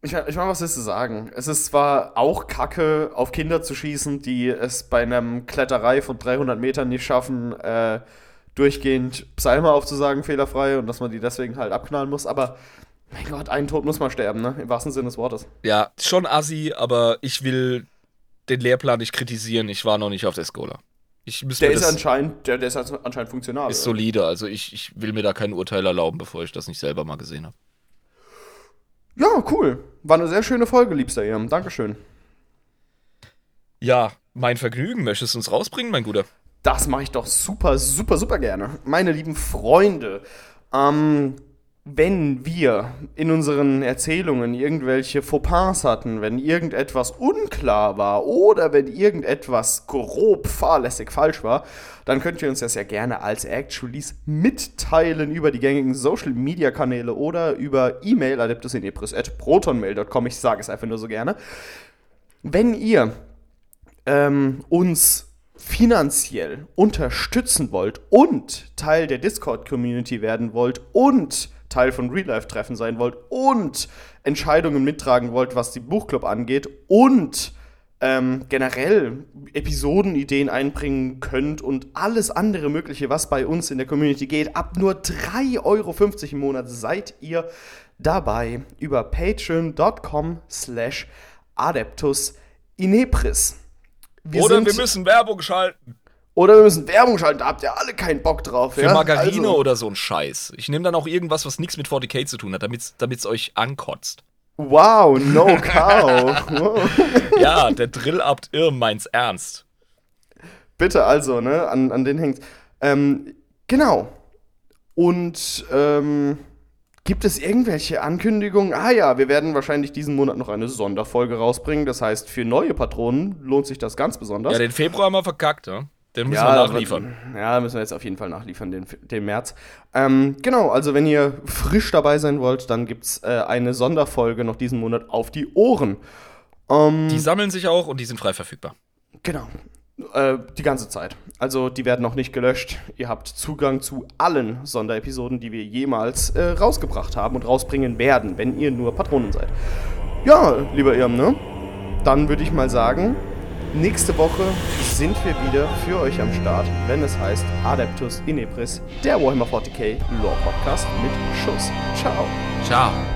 Ich, ich meine, was willst du sagen? Es ist zwar auch kacke, auf Kinder zu schießen, die es bei einem Kletterei von 300 Metern nicht schaffen, äh, durchgehend Psalme aufzusagen, fehlerfrei, und dass man die deswegen halt abknallen muss, aber Mein Gott, einen Tod muss man sterben, ne? Im wahrsten Sinne des Wortes. Ja, schon assi, aber ich will den Lehrplan nicht kritisieren. Ich war noch nicht auf der Skola. Ich der ist anscheinend, der, der ist anscheinend funktional. Ist solide, also ich, ich will mir da kein Urteil erlauben, bevor ich das nicht selber mal gesehen habe. Ja, cool. War eine sehr schöne Folge, liebster Iam. Dankeschön. Ja, mein Vergnügen. Möchtest du uns rausbringen, mein Guter? Das mache ich doch super, super, super gerne. Meine lieben Freunde, ähm, wenn wir in unseren Erzählungen irgendwelche Fauxpas hatten, wenn irgendetwas unklar war oder wenn irgendetwas grob fahrlässig falsch war, dann könnt ihr uns das ja gerne als Actualies mitteilen über die gängigen Social Media Kanäle oder über E-Mail adeptusinepris.protonmail.com. Ich sage es einfach nur so gerne. Wenn ihr ähm, uns finanziell unterstützen wollt und Teil der Discord-Community werden wollt und Teil von Real-Life-Treffen sein wollt und Entscheidungen mittragen wollt, was die Buchclub angeht und ähm, generell Episodenideen einbringen könnt und alles andere Mögliche, was bei uns in der Community geht, ab nur 3,50 Euro im Monat seid ihr dabei über patreon.com slash adeptus inepris. Wir Oder wir müssen Werbung schalten. Oder wir müssen Werbung schalten, da habt ihr alle keinen Bock drauf. Für ja? Margarine also. oder so ein Scheiß. Ich nehme dann auch irgendwas, was nichts mit 40k zu tun hat, damit es euch ankotzt. Wow, no cow. ja, der Drillabt Irm meint's ernst. Bitte also, ne, an, an den hängt. Ähm, genau. Und, ähm, Gibt es irgendwelche Ankündigungen? Ah ja, wir werden wahrscheinlich diesen Monat noch eine Sonderfolge rausbringen. Das heißt, für neue Patronen lohnt sich das ganz besonders. Ja, den Februar haben wir verkackt, ja? Den müssen ja, wir nachliefern. Ja, müssen wir jetzt auf jeden Fall nachliefern, den, den März. Ähm, genau, also wenn ihr frisch dabei sein wollt, dann gibt es äh, eine Sonderfolge noch diesen Monat auf die Ohren. Ähm, die sammeln sich auch und die sind frei verfügbar. Genau. Äh, die ganze Zeit. Also die werden noch nicht gelöscht. Ihr habt Zugang zu allen Sonderepisoden, die wir jemals äh, rausgebracht haben und rausbringen werden, wenn ihr nur Patronen seid. Ja, lieber Irm, ne? Dann würde ich mal sagen, Nächste Woche sind wir wieder für euch am Start, wenn es heißt Adeptus Inepris, der Warhammer 40k Lore Podcast mit Schuss. Ciao. Ciao.